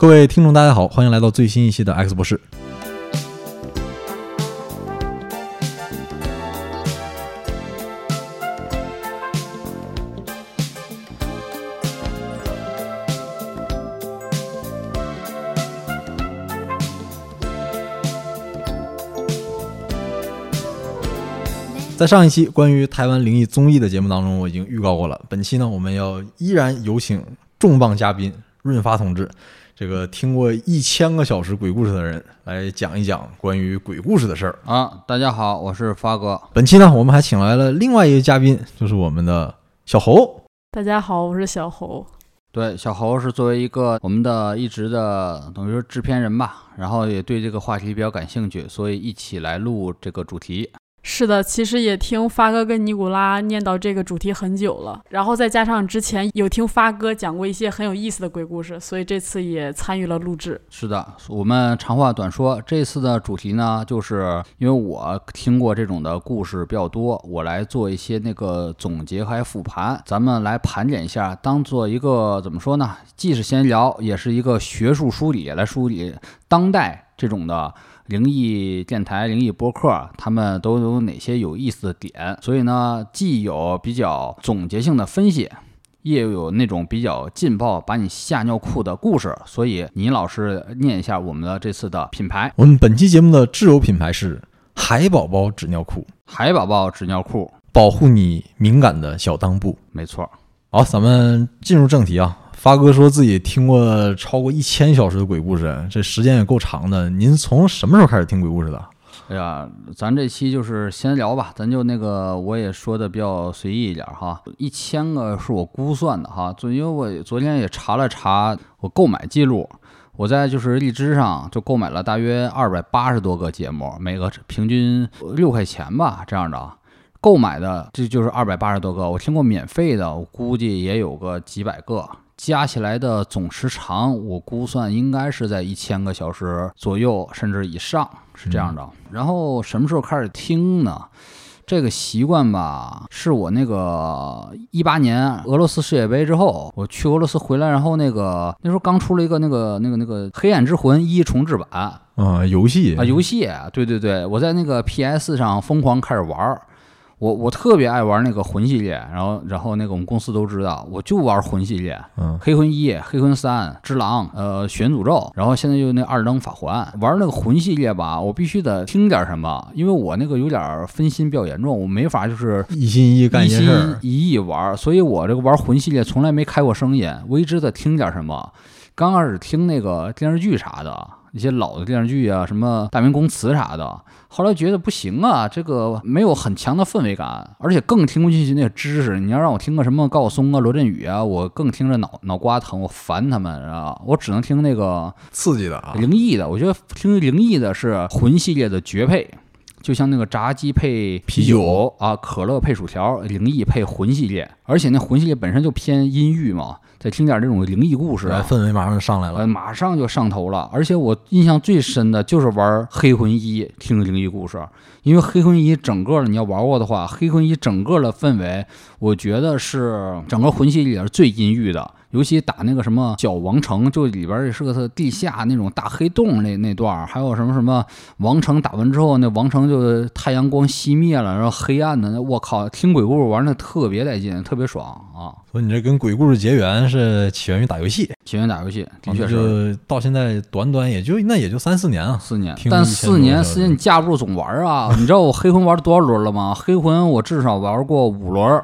各位听众，大家好，欢迎来到最新一期的 X 博士。在上一期关于台湾灵异综艺的节目当中，我已经预告过了。本期呢，我们要依然有请重磅嘉宾润发同志，这个听过一千个小时鬼故事的人来讲一讲关于鬼故事的事儿。啊，大家好，我是发哥。本期呢，我们还请来了另外一个嘉宾，就是我们的小侯。大家好，我是小侯。对，小侯是作为一个我们的一直的等于说制片人吧，然后也对这个话题比较感兴趣，所以一起来录这个主题。是的，其实也听发哥跟尼古拉念叨这个主题很久了，然后再加上之前有听发哥讲过一些很有意思的鬼故事，所以这次也参与了录制。是的，我们长话短说，这次的主题呢，就是因为我听过这种的故事比较多，我来做一些那个总结还复盘，咱们来盘点一下，当做一个怎么说呢？既是闲聊，也是一个学术梳理，来梳理当代这种的。灵异电台、灵异播客，他们都有哪些有意思的点？所以呢，既有比较总结性的分析，也有那种比较劲爆、把你吓尿裤的故事。所以，倪老师念一下我们的这次的品牌。我们本期节目的挚友品牌是海宝宝纸尿裤。海宝宝纸尿裤，保护你敏感的小裆部。没错。好，咱们进入正题啊。发哥说自己听过超过一千小时的鬼故事，这时间也够长的。您从什么时候开始听鬼故事的？哎呀，咱这期就是闲聊吧，咱就那个我也说的比较随意一点哈。一千个是我估算的哈，就因为我昨天也查了查我购买记录，我在就是荔枝上就购买了大约二百八十多个节目，每个平均六块钱吧这样的啊。购买的这就是二百八十多个，我听过免费的，我估计也有个几百个。加起来的总时长，我估算应该是在一千个小时左右，甚至以上，是这样的。然后什么时候开始听呢？这个习惯吧，是我那个一八年俄罗斯世界杯之后，我去俄罗斯回来，然后那个那时候刚出了一个那个那个那个《黑暗之魂一》重置版啊，游戏啊，游戏，对对对，我在那个 PS 上疯狂开始玩。我我特别爱玩那个魂系列，然后然后那个我们公司都知道，我就玩魂系列，嗯，黑魂一、黑魂三、只狼，呃，血诅咒，然后现在就那二灯法环，玩那个魂系列吧，我必须得听点什么，因为我那个有点分心比较严重，我没法就是一心一意干一心一意玩，所以我这个玩魂系列从来没开过声音，我一直在听点什么，刚开始听那个电视剧啥的。一些老的电视剧啊，什么《大明宫词》啥的，后来觉得不行啊，这个没有很强的氛围感，而且更听不进去那个知识。你要让我听个什么高晓松啊、罗振宇啊，我更听着脑脑瓜疼，我烦他们啊，我只能听那个刺激的、啊灵异的。我觉得听灵异的是魂系列的绝配，就像那个炸鸡配啤酒啊，可乐配薯条，灵异配魂系列，而且那魂系列本身就偏阴郁嘛。再听点这种灵异故事，氛围马上就上来了，马上就上头了。而且我印象最深的就是玩《黑魂一》，听灵异故事，因为《黑魂一》整个的你要玩过的话，《黑魂一》整个的氛围，我觉得是整个魂系里边最阴郁的。尤其打那个什么小王城，就里边也是个地下那种大黑洞那那段还有什么什么王城打完之后，那王城就太阳光熄灭了，然后黑暗的，那我靠，听鬼故事玩的特别带劲，特别爽啊！所以你这跟鬼故事结缘是起源于打游戏，起源于打游戏，的确是到现在短短也就那也就三四年啊，四年，但四年四年你架不住总玩啊！你知道我黑魂玩了多少轮了吗？黑魂我至少玩过五轮。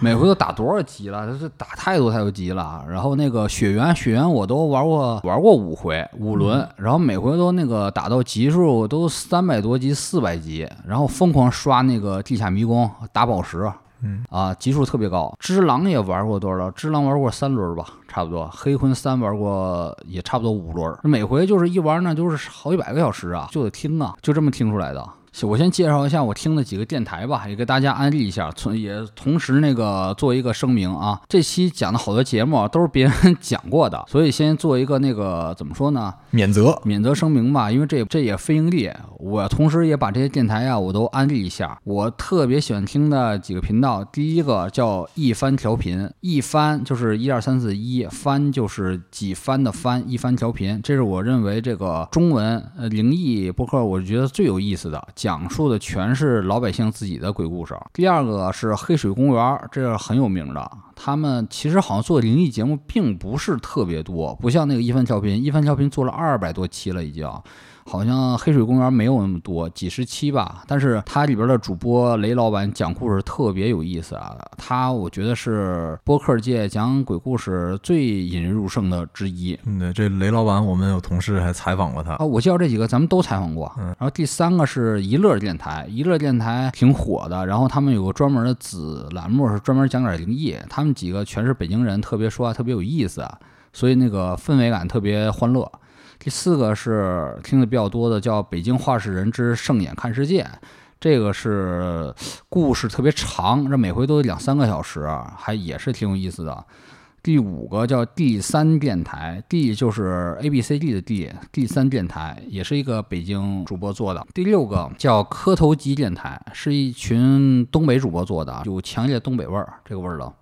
每回都打多少级了？他是打太多太多级了。然后那个血缘，血缘我都玩过，玩过五回五轮。然后每回都那个打到级数都三百多级、四百级，然后疯狂刷那个地下迷宫打宝石。嗯啊，级数特别高。只狼也玩过多少？只狼玩过三轮吧，差不多。黑魂三玩过也差不多五轮。每回就是一玩呢，就是好几百个小时啊，就得听啊，就这么听出来的。我先介绍一下我听的几个电台吧，也给大家安利一下，从也同时那个做一个声明啊，这期讲的好多节目啊都是别人 讲过的，所以先做一个那个怎么说呢？免责，免责声明吧，因为这这也非盈利，我同时也把这些电台啊我都安利一下。我特别喜欢听的几个频道，第一个叫一番调频，一番就是一二三四一，番就是几番的番，一番调频，这是我认为这个中文呃灵异播客，我觉得最有意思的。讲述的全是老百姓自己的鬼故事。第二个是黑水公园，这是很有名的。他们其实好像做灵异节目并不是特别多，不像那个一番调频，一番调频做了二百多期了已经。好像黑水公园没有那么多，几十期吧。但是它里边的主播雷老板讲故事特别有意思啊，他我觉得是播客界讲鬼故事最引人入胜的之一。嗯，这雷老板我们有同事还采访过他啊。我介绍这几个咱们都采访过。然后第三个是一乐电台，一乐电台挺火的。然后他们有个专门的子栏目是专门讲点灵异，他们几个全是北京人，特别说话特别有意思，所以那个氛围感特别欢乐。第四个是听的比较多的，叫《北京话事人之盛眼看世界》，这个是故事特别长，这每回都两三个小时，还也是挺有意思的。第五个叫第三电台，D 就是 A B C D 的 D，第三电台也是一个北京主播做的。第六个叫磕头机电台，是一群东北主播做的，有强烈东北味儿这个味儿的。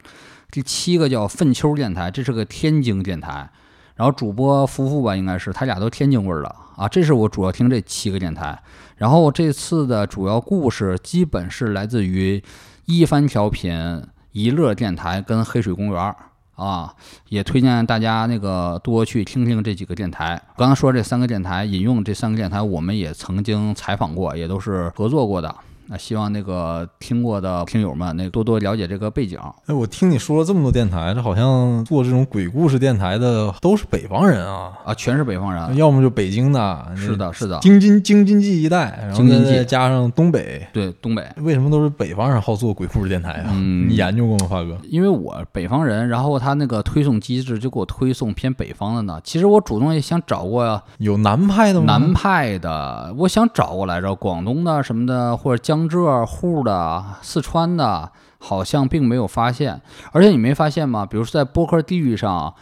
第七个叫粪丘电台，这是个天津电台。然后主播夫妇吧，应该是他俩都天津味儿的啊。这是我主要听这七个电台。然后这次的主要故事基本是来自于一番调频、一乐电台跟黑水公园啊。也推荐大家那个多去听听这几个电台。刚刚说这三个电台，引用这三个电台，我们也曾经采访过，也都是合作过的。那希望那个听过的听友们，那多多了解这个背景。哎，我听你说了这么多电台，这好像做这种鬼故事电台的都是北方人啊啊，全是北方人，要么就北京的，是的，是的，京津京津冀一带，然后再加上东北，对东北，为什么都是北方人好做鬼故事电台啊？你研究过吗，发哥？因为我北方人，然后他那个推送机制就给我推送偏北方的呢。其实我主动也想找过呀有南派的吗？南派的，我想找过来着，广东的什么的，或者江江浙沪的、四川的，好像并没有发现。而且你没发现吗？比如说在播客地域上，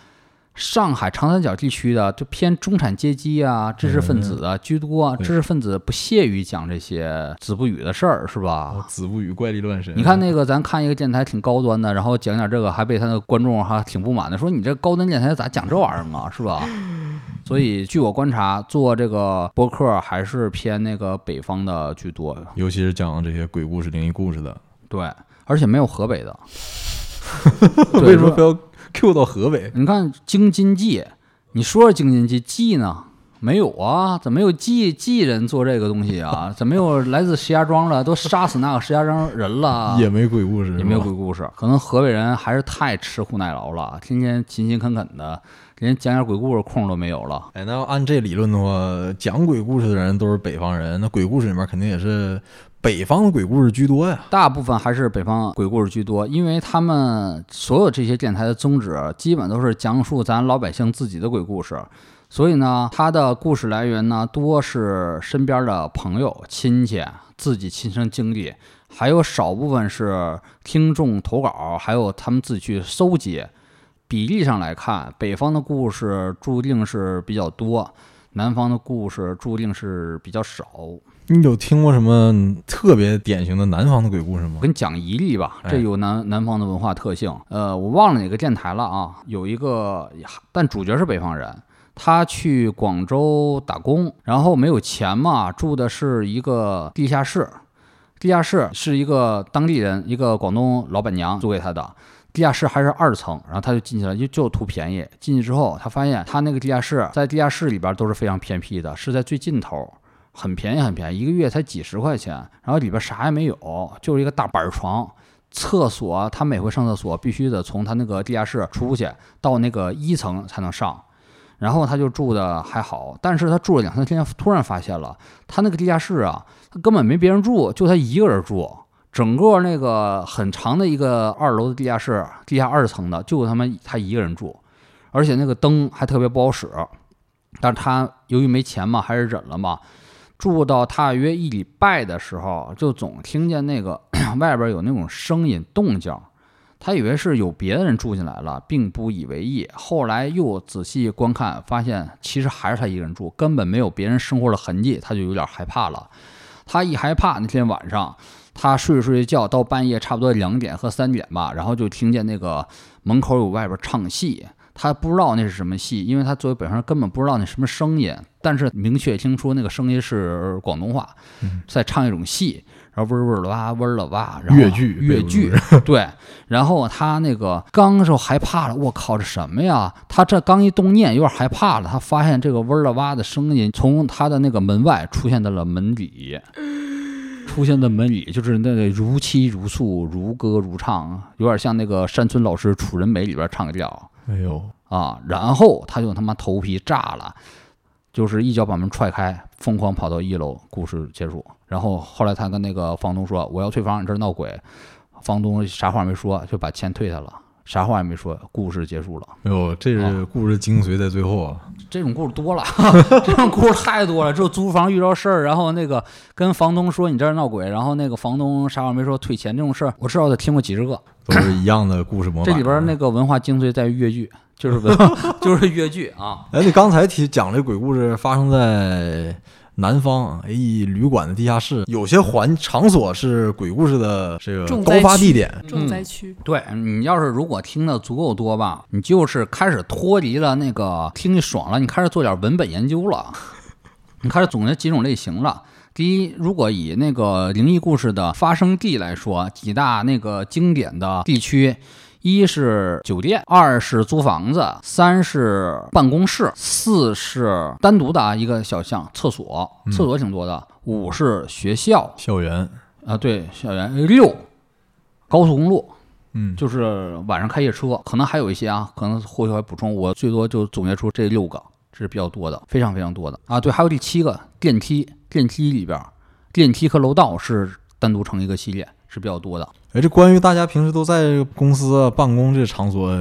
上海长三角地区的就偏中产阶级啊、知识分子啊居多。知识分子不屑于讲这些子不语的事儿，是吧？子不语怪力乱神。你看那个，咱看一个电台挺高端的，然后讲点这个，还被他的观众哈挺不满的，说你这高端电台咋讲这玩意儿嘛，是吧？所以，据我观察，做这个播客还是偏那个北方的居多，尤其是讲这些鬼故事、灵异故事的。对，而且没有河北的。为什么非要 Q 到河北？你看京津冀，你说说京津冀冀呢？没有啊？怎么没有冀冀人做这个东西啊？怎么没有来自石家庄的？都杀死那个石家庄人了？也没鬼故事，也没有鬼故事。可能河北人还是太吃苦耐劳了，天天勤勤恳恳的。连讲点鬼故事空都没有了。哎，那要按这理论的话，讲鬼故事的人都是北方人，那鬼故事里面肯定也是北方的鬼故事居多呀。大部分还是北方鬼故事居多，因为他们所有这些电台的宗旨基本都是讲述咱老百姓自己的鬼故事，所以呢，他的故事来源呢多是身边的朋友、亲戚自己亲身经历，还有少部分是听众投稿，还有他们自己去搜集。比例上来看，北方的故事注定是比较多，南方的故事注定是比较少。你有听过什么特别典型的南方的鬼故事吗？我给你讲一例吧，这有南南方的文化特性。呃，我忘了哪个电台了啊？有一个，但主角是北方人，他去广州打工，然后没有钱嘛，住的是一个地下室。地下室是一个当地人，一个广东老板娘租给他的。地下室还是二层，然后他就进去了，就就图便宜。进去之后，他发现他那个地下室在地下室里边都是非常偏僻的，是在最尽头，很便宜很便宜，一个月才几十块钱。然后里边啥也没有，就是一个大板床。厕所他每回上厕所必须得从他那个地下室出去到那个一层才能上。然后他就住的还好，但是他住了两三天，突然发现了他那个地下室啊，他根本没别人住，就他一个人住。整个那个很长的一个二楼的地下室，地下二层的，就他妈他一个人住，而且那个灯还特别不好使。但是他由于没钱嘛，还是忍了嘛。住到大约一礼拜的时候，就总听见那个 外边有那种声音动静。他以为是有别的人住进来了，并不以为意。后来又仔细观看，发现其实还是他一个人住，根本没有别人生活的痕迹，他就有点害怕了。他一害怕，那天晚上他睡着睡着觉，到半夜差不多两点和三点吧，然后就听见那个门口有外边唱戏。他不知道那是什么戏，因为他作为北方人根本不知道那什么声音，但是明确听出那个声音是广东话，在唱一种戏，然后嗡嗡的哇，嗡了哇，然后越剧越剧，对，然后他那个刚时候害怕了，我靠，这什么呀？他这刚一动念，有点害怕了，他发现这个嗡了哇的声音从他的那个门外出现在了门里。出现在门里，就是那个如泣如诉、如歌如唱，有点像那个山村老师《楚人美》里边唱的调。哎呦啊！然后他就他妈头皮炸了，就是一脚把门踹开，疯狂跑到一楼。故事结束。然后后来他跟那个房东说：“我要退房，你这闹鬼。”房东啥话没说，就把钱退他了，啥话也没说。故事结束了。哎呦，这是故事精髓在最后啊！这种故事多了，这种故事太多了。就租房遇到事儿，然后那个跟房东说你这儿闹鬼，然后那个房东啥话没说退钱这种事儿，我至少得听过几十个。都是一样的故事模板。这里边那个文化精髓在于越剧，就是文，就是越剧啊。哎，你刚才提讲这鬼故事发生在南方，一旅馆的地下室，有些环场所是鬼故事的这个高发地点，重灾区。对你要是如果听的足够多吧，你就是开始脱离了那个听爽了，你开始做点文本研究了，你开始总结几种类型了。第一，如果以那个灵异故事的发生地来说，几大那个经典的地区，一是酒店，二是租房子，三是办公室，四是单独的啊一个小巷厕所，厕所挺多的，五是学校。校园。啊，对校园，六高速公路，嗯，就是晚上开夜车，可能还有一些啊，可能后续还补充，我最多就总结出这六个，这是比较多的，非常非常多的。啊，对，还有第七个电梯。电梯里边，电梯和楼道是单独成一个系列，是比较多的。哎，这关于大家平时都在公司办公这场所，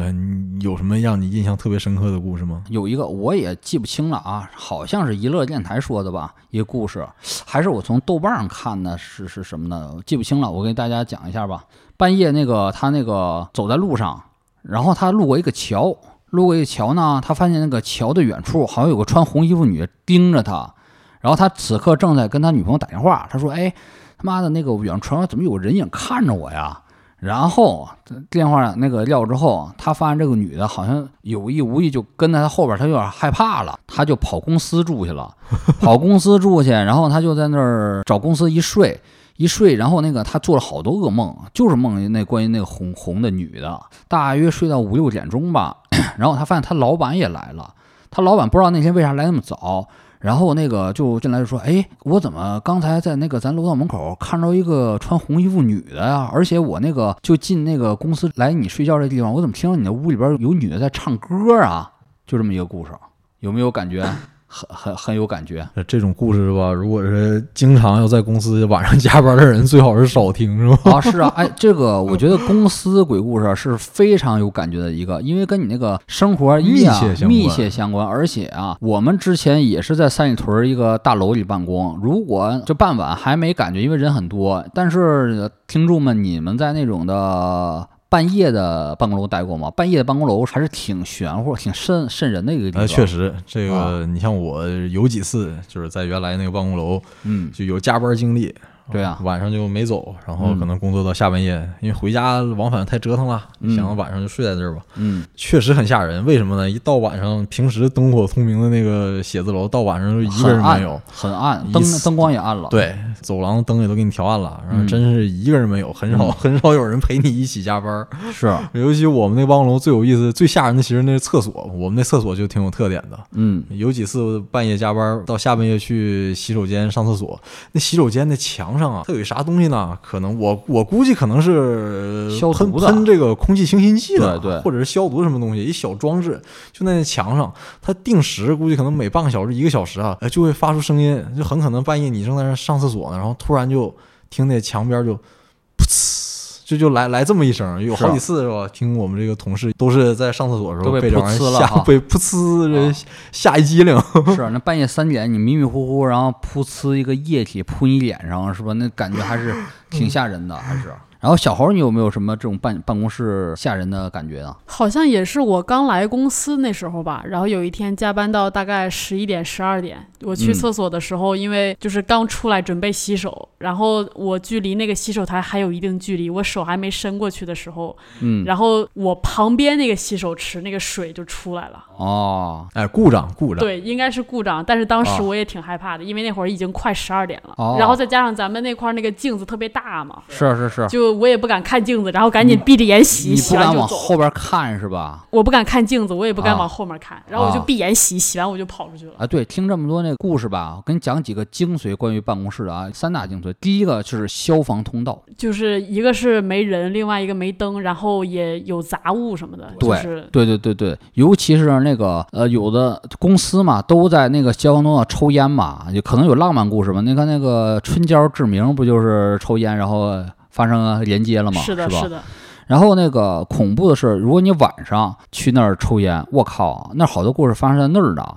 有什么让你印象特别深刻的故事吗？有一个我也记不清了啊，好像是娱乐电台说的吧，一个故事，还是我从豆瓣上看的，是是什么呢？记不清了，我给大家讲一下吧。半夜那个他那个走在路上，然后他路过一个桥，路过一个桥呢，他发现那个桥的远处好像有个穿红衣服女盯着他。然后他此刻正在跟他女朋友打电话，他说：“哎，他妈的那个远处怎么有人影看着我呀？”然后电话那个撂之后，他发现这个女的好像有意无意就跟在他后边，他有点害怕了，他就跑公司住去了，跑公司住去，然后他就在那儿找公司一睡一睡，然后那个他做了好多噩梦，就是梦那关于那个红红的女的，大约睡到五六点钟吧，然后他发现他老板也来了，他老板不知道那天为啥来那么早。然后那个就进来就说：“哎，我怎么刚才在那个咱楼道门口看着一个穿红衣服女的呀？而且我那个就进那个公司来你睡觉这地方，我怎么听到你那屋里边有女的在唱歌啊？就这么一个故事，有没有感觉？”很很很有感觉，这种故事是吧？如果是经常要在公司晚上加班的人，最好是少听，是吧？啊，是啊，哎，这个 我觉得公司鬼故事是非常有感觉的一个，因为跟你那个生活密切密切相关，而且啊，我们之前也是在三里屯一个大楼里办公，如果这傍晚还没感觉，因为人很多，但是听众们，你们在那种的。半夜的办公楼待过吗？半夜的办公楼还是挺玄乎、挺瘆瘆人的一个地方。确实，这个你像我有几次就是在原来那个办公楼，嗯，就有加班经历。对啊，晚上就没走，然后可能工作到下半夜，因为回家往返太折腾了，想晚上就睡在这儿吧。嗯，确实很吓人。为什么呢？一到晚上，平时灯火通明的那个写字楼，到晚上就一个人没有，很暗，灯灯光也暗了。对，走廊灯也都给你调暗了，然后真是一个人没有，很少很少有人陪你一起加班。是，尤其我们那办公楼最有意思、最吓人的，其实那是厕所。我们那厕所就挺有特点的。嗯，有几次半夜加班到下半夜去洗手间上厕所，那洗手间那墙上啊，它有啥东西？呢？可能我我估计可能是喷喷这个空气清新剂的，或者是消毒什么东西，一小装置就在那墙上，它定时估计可能每半个小时一个小时啊，哎就会发出声音，就很可能半夜你正在那上厕所呢，然后突然就听那墙边就噗呲。就就来来这么一声，有好几次是吧？听我们这个同事都是在上厕所的时候被这吓被噗呲这啊吓一激灵。是那半夜三点，你迷迷糊糊，然后噗呲一个液体扑你脸上，是吧？那感觉还是挺吓人的，还是。然后小猴，你有没有什么这种办办公室吓人的感觉呢？好像也是我刚来公司那时候吧，然后有一天加班到大概十一点、十二点，我去嗯厕所的时候，因为就是刚出来准备洗手，然后我距离那个洗手台还有一定距离，我手还没伸过去的时候，嗯，然后我旁边那个洗手池那个水就出来了。哦哎，故障故障，对，应该是故障，但是当时啊我也挺害怕的，因为那会儿已经快十二点了，哦然后再加上咱们那块儿那个镜子特别大嘛，是是是，就我也不敢看镜子，然后赶紧闭着眼洗，你不敢往洗完就走。后边看是吧？我不敢看镜子，我也不敢啊往后面看，然后我就啊闭眼洗，洗完我就跑出去了。啊，对，听这么多那个故事吧，我跟你讲几个精髓关于办公室的啊，三大精髓。第一个就是消防通道，就是一个是没人，另外一个没灯，然后也有杂物什么的，对就是对对对对，尤其是那个呃，有的公司嘛，都在那个消防通道抽烟嘛，也可能有浪漫故事吧。你看那个春娇志明不就是抽烟，然后发生连接了吗？是的，吧？是的，然后那个恐怖的是，如果你晚上去那儿抽烟，我靠，那好多故事发生在那儿的，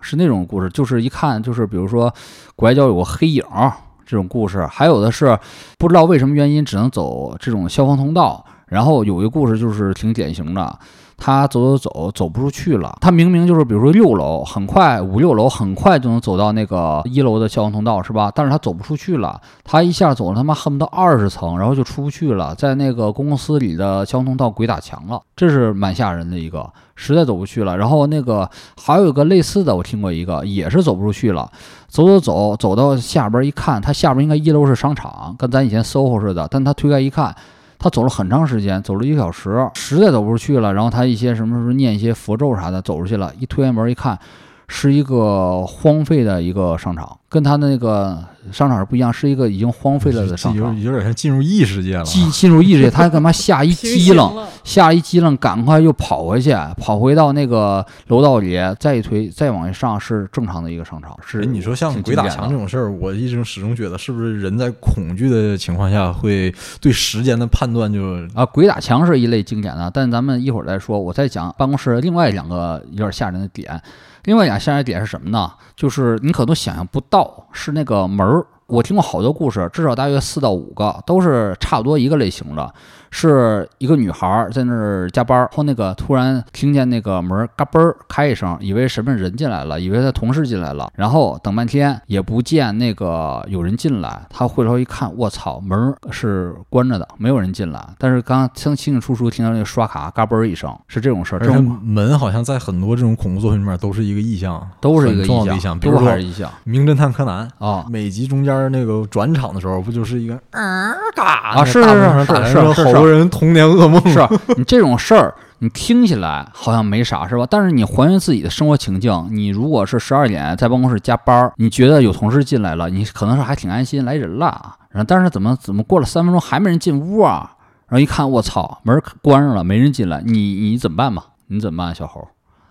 是那种故事，就是一看就是比如说拐角有个黑影儿这种故事，还有的是不知道为什么原因只能走这种消防通道。然后有一个故事就是挺典型的，他走走走走不出去了，他明明就是比如说六楼，很快五六楼很快就能走到那个一楼的消防通道是吧？但是他走不出去了，他一下走了他妈恨不得二十层，然后就出不去了，在那个公司里的消防通道鬼打墙了，这是蛮吓人的一个，实在走不去了。然后那个还有一个类似的，我听过一个，也是走不出去了，走走走走到下边一看，他下边应该一楼是商场，跟咱以前 SOHO 似的，但他推开一看。他走了很长时间，走了一个小时，实在走不出去了。然后他一些什么什么念一些佛咒啥的，走出去了。一推开门一看，是一个荒废的一个商场，跟他那个商场是不一样，是一个已经荒废了的商场。有有点像进入异世界了。进进入异世界，他干嘛吓一激灵，吓一激灵，赶快又跑回去，跑回到那个楼道里，再一推，再往上是正常的一个商场。是哎，你说像鬼打墙这种事儿，我一直始终觉得，是不是人在恐惧的情况下，会对时间的判断就啊，鬼打墙是一类经典的，但咱们一会儿再说。我再讲办公室另外两个有点吓人的点。另外讲下一个点是什么呢？就是你可能想象不到，是那个门儿。我听过好多故事，至少大约四到五个，都是差不多一个类型的。是一个女孩儿在那儿加班，后那个突然听见那个门儿嘎嘣儿开一声，以为什么人进来了，以为她同事进来了，然后等半天也不见那个有人进来，她回头一看，我操，门儿是关着的，没有人进来。但是刚清清清楚楚听到那个刷卡嘎嘣儿一声，是这种事儿，这而且种门好像在很多这种恐怖作品里面都是一个意象，都是一个重要的意意象。比如说《都还是意象名侦探柯南》啊。每集中间那个转场的时候，不就是一个啊嘎啊是是是是是是好多人童年噩梦是你这种事儿，你听起来好像没啥，是吧？但是你还原自己的生活情境，你如果是十二点在办公室加班儿，你觉得有同事进来了，你可能是还挺安心，来人了。然后但是怎么怎么过了三分钟还没人进屋啊？然后一看，我操，门关上了，没人进来，你你怎么办吧？你怎么办，小猴？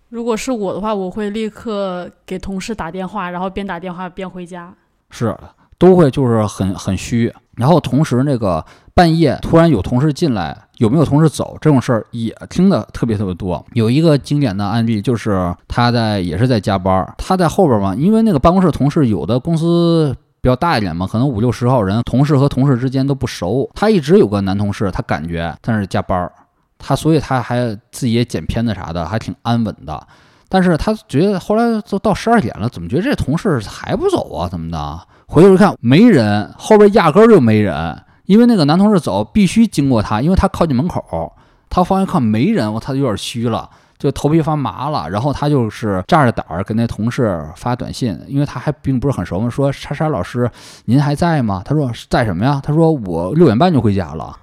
如果是我的话，我会立刻给同事打电话，然后边打电话边回家。是都会就是很很虚，然后同时那个半夜突然有同事进来，有没有同事走这种事儿也听的特别特别多。有一个经典的案例就是他在也是在加班，他在后边嘛，因为那个办公室同事有的公司。比较大一点嘛，可能五六十号人，同事和同事之间都不熟。他一直有个男同事，他感觉但是加班，他所以他还自己也剪片子啥的，还挺安稳的。但是他觉得后来都到十二点了，怎么觉得这同事还不走啊？怎么的？回头一看没人，后边压根儿就没人，因为那个男同事走必须经过他，因为他靠近门口。他方向看没人，我他有点虚了，就头皮发麻了。然后他就是炸着胆儿给那同事发短信，因为他还并不是很熟嘛，说莎莎老师您还在吗？他说在什么呀？他说我六点半就回家了。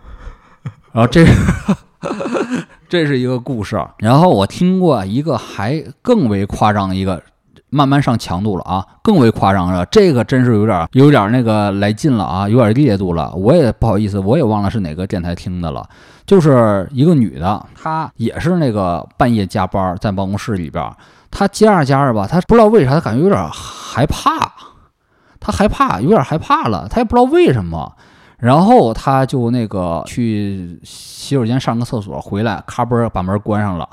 然后这。这是一个故事，然后我听过一个还更为夸张的一个，慢慢上强度了啊，更为夸张了，这个真是有点有点那个来劲了啊，有点烈度了。我也不好意思，我也忘了是哪个电台听的了，就是一个女的，她也是那个半夜加班在办公室里边，她加着加着吧，她不知道为啥，她感觉有点害怕，她害怕，有点害怕了，她也不知道为什么。然后她就那个去洗手间上个厕所，回来咔嘣把门关上了。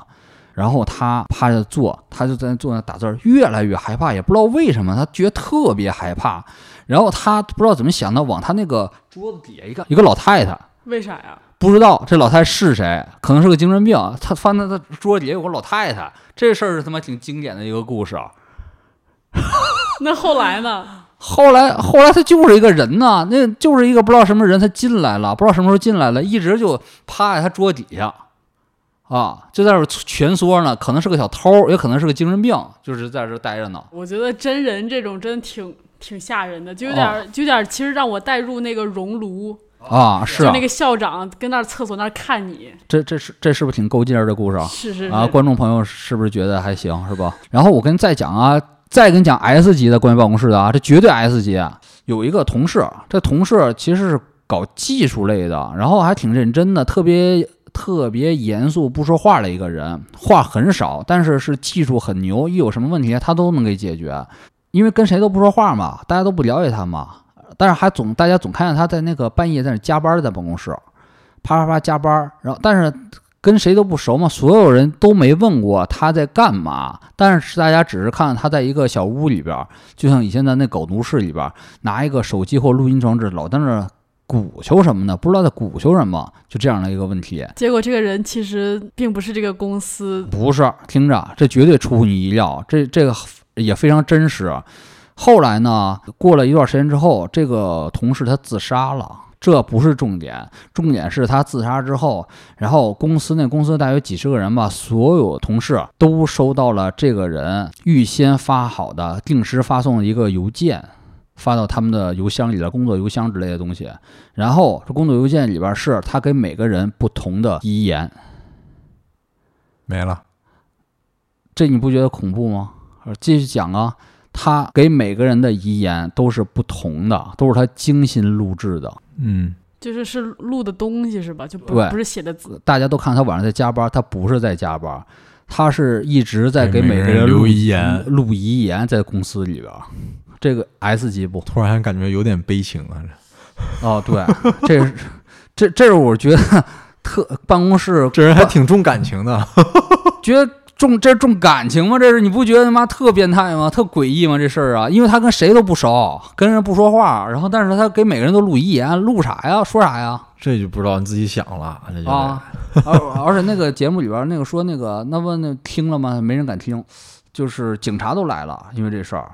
然后他趴着坐，他就在那坐那打字儿，越来越害怕，也不知道为什么，他觉得特别害怕。然后他不知道怎么想的，往他那个桌子底下一看，一个老太太，为啥呀？不知道这老太太是谁，可能是个精神病。他翻到他桌子底下有个老太太，这事儿是他妈挺经典的一个故事啊。那后来呢？后来，后来他就是一个人呐，那就是一个不知道什么人，他进来了，不知道什么时候进来了，一直就趴在他桌底下，啊，就在这儿蜷缩呢，可能是个小偷，也可能是个精神病，就是在这儿待着呢。我觉得真人这种真挺挺吓人的，就有点儿、就有点儿，其实让我带入那个熔炉，啊，是啊就那，个校长跟那儿厕所那儿看你，这这是这是不是挺够劲儿的故事啊？是是是，啊，观众朋友是不是觉得还行，是吧？然后我跟你再讲啊，再跟你讲 S 级的关于办公室的啊，这绝对 S 级啊。有一个同事，这同事其实是搞技术类的，然后还挺认真的，特别特别严肃，不说话的一个人，话很少，但是是技术很牛，一有什么问题他都能给解决，因为跟谁都不说话嘛，大家都不了解他嘛，但是还总大家总看见他在那个半夜在那加班，在办公室，啪啪啪加班，然后但是跟谁都不熟嘛，所有人都没问过他在干嘛，但是大家只是看到他在一个小屋里边，就像以前的那狗奴室里边，拿一个手机或录音装置，老在那鼓秋什么呢，不知道在鼓秋什么，就这样的一个问题。结果这个人其实并不是这个公司，不是，听着，这绝对出乎你意料，这这个也非常真实。后来呢，过了一段时间之后，这个同事他自杀了，这不是重点，重点是他自杀之后，然后公司那公司大约几十个人吧，所有同事都收到了这个人预先发好的定时发送的一个邮件。发到他们的邮箱里的工作邮箱之类的东西，然后这工作邮件里边是他给每个人不同的遗言，没了。这你不觉得恐怖吗？呃继续讲啊，他给每个人的遗言都是不同的，都是他精心录制的。嗯，就是是录的东西是吧？就不对不是写的字，大家都看他晚上在加班，他不是在加班，他是一直在给给每个人录留遗言录遗言在公司里边。这个 S 级不？突然感觉有点悲情啊。这哦，对，这是这这是我觉得特办公室这人还挺重感情的。觉得重这重感情吗？这是你不觉得他妈特变态吗？特诡异吗？这事儿啊，因为他跟谁都不熟，跟人不说话，然后但是他给每个人都录遗言，录啥呀？说啥呀？这就不知道你自己想了，这就啊，而而且那个节目里边那个说那个那不那听了吗？没人敢听，就是警察都来了，因为这事儿。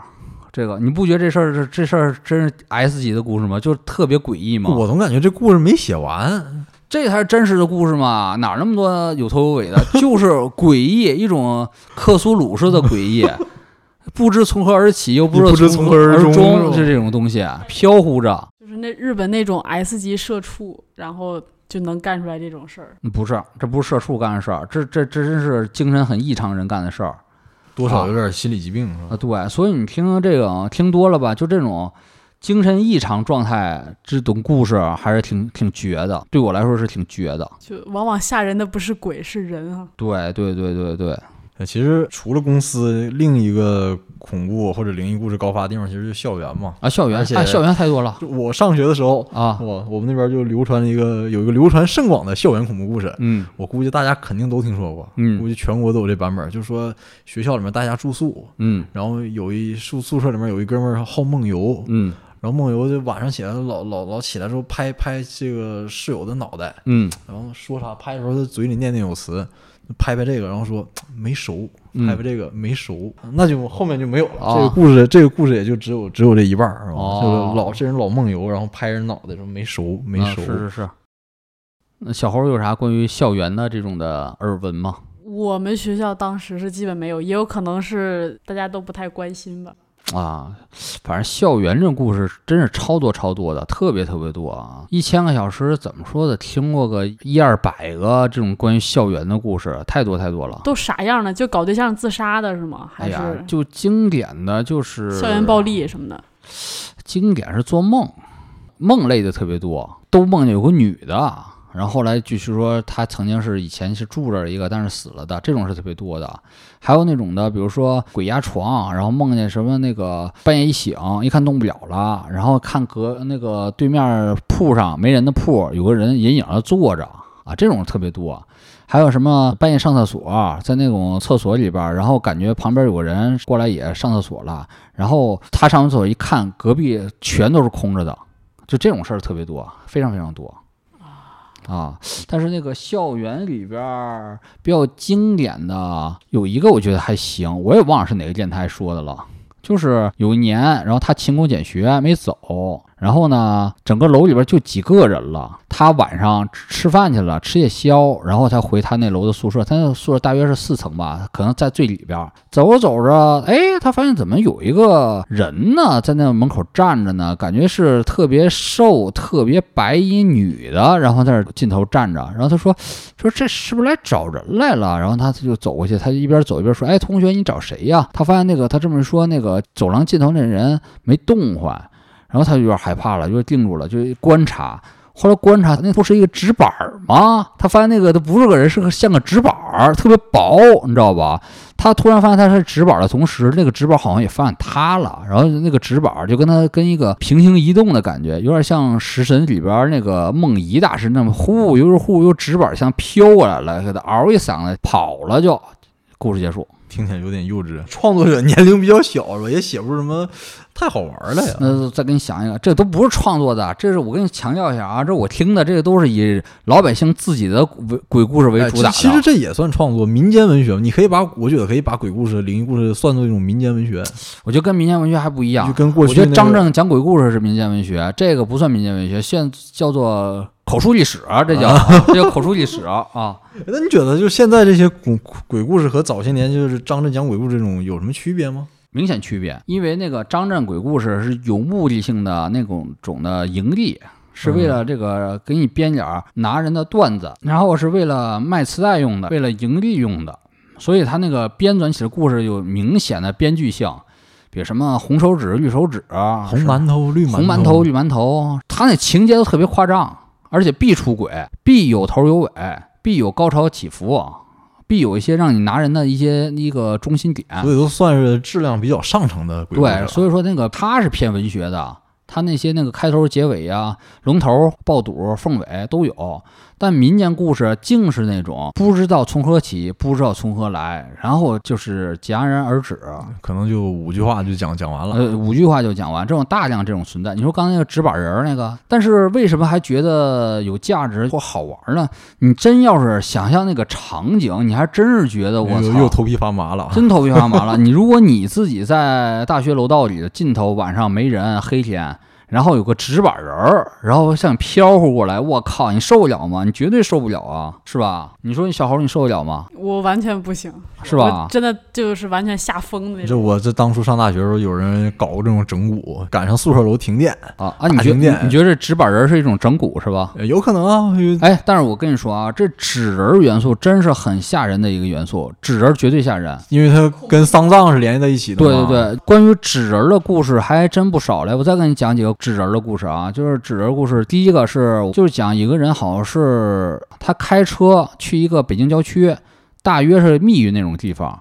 这个你不觉得这事儿是这事儿真是 S 级的故事吗？就是特别诡异吗？我总感觉这故事没写完。这才是真实的故事嘛，哪儿那么多有头有尾的？就是诡异，一种克苏鲁式的诡异，不知从何而起，又不不知从何从而终，是这种东西飘忽着。就是那日本那种 S 级社畜，然后就能干出来这种事儿。不是，这不是社畜干的事儿，这这这真是精神很异常人干的事儿多少有点心理疾病是啊！吧？对，所以你听这个听多了吧，就这种精神异常状态这种故事还是挺挺绝的，对我来说是挺绝的。就往往吓人的不是鬼，是人啊！对对对对对，呃其实除了公司，另一个恐怖或者灵异故事高发的地方，其实就是校园嘛。啊，校园而且啊，校园太多了我上学的时候，啊，我我们那边就流传一个有一个流传甚广的校园恐怖故事，嗯我估计大家肯定都听说过，嗯估计全国都有这版本。就是说学校里面大家住宿，嗯然后有一宿宿舍里面有一哥们儿好梦游，嗯然后梦游就晚上起来老老老起来之后拍拍这个室友的脑袋，嗯然后说啥拍的时候他嘴里念念有词，拍拍这个，然后说没熟，嗯拍拍这个没熟，那就后面就没有了。啊这个故事这个故事也就只有只有这一半儿，是吧？哦就是老这人老梦游，然后拍人脑袋说没熟没啊熟，是是是。那小猴有啥关于校园的这种的耳闻吗？我们学校当时是基本没有，也有可能是大家都不太关心吧。啊，反正校园这种故事真是超多超多的，特别特别多啊！一千个小时怎么说的，听过个一二百个这种关于校园的故事，太多太多了。都啥样呢？就搞对象自杀的是吗？还是，就经典的就是校园暴，力什么的？经典是做梦，梦类的特别多，都梦见有个女的，然后后来据说他曾经是以前是住着一个，但是死了的，这种是特别多的。还有那种的，比如说鬼压床，然后梦见什么那个半夜一醒，一看动不了了，然后看隔那个对面铺上没人的铺，有个人隐影的坐着啊，这种特别多。还有什么半夜上厕所，在那种厕所里边，然后感觉旁边有个人过来也上厕所了，然后他上完厕所一看，隔壁全都是空着的，就这种事儿特别多，非常非常多。啊，但是那个校园里边比较经典的有一个，我觉得还行，我也忘了是哪个电台说的了，就是有一年，然后他勤工俭学没走。然后呢，整个楼里边就几个人了。他晚上吃饭去了，吃夜宵，然后才回他那楼的宿舍。他那宿舍大约是四层吧，可能在最里边。走着走着，哎，他发现怎么有一个人呢，在那门口站着呢？感觉是特别瘦、特别白衣女的，然后在那尽头站着。然后他说：“说这是不是来找人来了？”然后他他就走过去，他一边走一边说：“哎，同学，你找谁呀？”他发现那个他这么说，那个走廊尽头那人没动换。然后他就有点害怕了，就定住了，就观察。后来观察，那不是一个纸板吗？他发现那个都不是个人，是个像个纸板，特别薄，你知道吧？他突然发现他是纸板的同时，那个纸板好像也发现塌了。然后那个纸板就跟他跟一个平行移动的感觉，有点像《食神》里边那个梦遗大师那么呼悠呼悠，纸板像飘过来了，给他嗷一嗓子跑了，就故事结束。听起来有点幼稚，创作者年龄比较小是吧？也写不出什么太好玩的呀。那再给你想一个，这都不是创作的，这是我跟你强调一下啊，这我听的，这个都是以老百姓自己的鬼鬼故事为主打的。其实这也算创作，民间文学。你可以把，我觉得可以把鬼故事、灵异故事算作一种民间文学。我觉得跟民间文学还不一样，就跟过去。我觉得张震讲鬼故事是民间文学，这个不算民间文学，现叫做。口述历史啊，这叫 这叫口述历史啊啊！那你觉得，就现在这些鬼鬼故事和早些年就是张震讲鬼故事这种有什么区别吗？明显区别，因为那个张震鬼故事是有目的性的那种种的盈利，是为了这个给你编点儿拿人的段子，然后是为了卖磁带用的，为了盈利用的，所以他那个编纂起的故事有明显的编剧性，比如什么红手指、绿手指、红馒头、绿红馒头、绿馒头，他那情节都特别夸张。而且必出轨，必有头有尾，必有高潮起伏，必有一些让你拿人的一些一个中心点，所以都算是质量比较上乘的。对，所以说那个他是偏文学的，他那些那个开头结尾呀，龙头、爆肚、凤尾都有。但民间故事竟是那种不知道从何起，不知道从何来，然后就是戛然而止，可能就五句话就讲讲完了。呃，五句话就讲完，这种大量这种存在。你说刚才那个纸板人那个，但是为什么还觉得有价值或好玩呢？你真要是想象那个场景，你还真是觉得我操，又头皮发麻了，真头皮发麻了。你如果你自己在大学楼道里的尽头，晚上没人，黑天。然后有个纸板人儿，然后像飘忽过来，我靠，你受得了吗？你绝对受不了啊，是吧？你说你小猴，你受得了吗？我完全不行，是吧？真的就是完全吓疯的那种。这我这当初上大学的时候，有人搞过这种整蛊，赶上宿舍楼停电啊啊！你觉得你觉得这纸板人是一种整蛊是吧？有可能啊。哎，但是我跟你说啊，这纸人元素真是很吓人的一个元素，纸人绝对吓人，因为它跟丧葬是联系在一起的。对对对，关于纸人的故事还真不少嘞，我再给你讲几个。纸人的故事啊，就是纸人故事。第一个是，就是讲一个人，好像是他开车去一个北京郊区，大约是密云那种地方。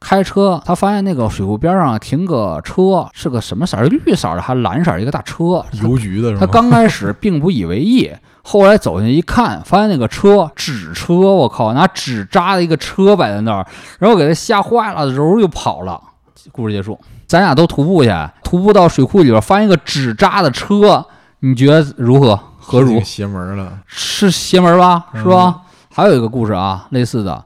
开车，他发现那个水库边上停个车，是个什么色儿？绿色的还是蓝色一个大车？邮局的。他刚开始并不以为意，后来走进去一看，发现那个车纸车，我靠，拿纸扎的一个车摆在那儿，然后给他吓坏了，揉就跑了。故事结束。咱俩都徒步去，徒步到水库里边，发现一个纸扎的车，你觉得如何？何如？邪门了，是邪门吧？是吧？还有一个故事啊，类似的。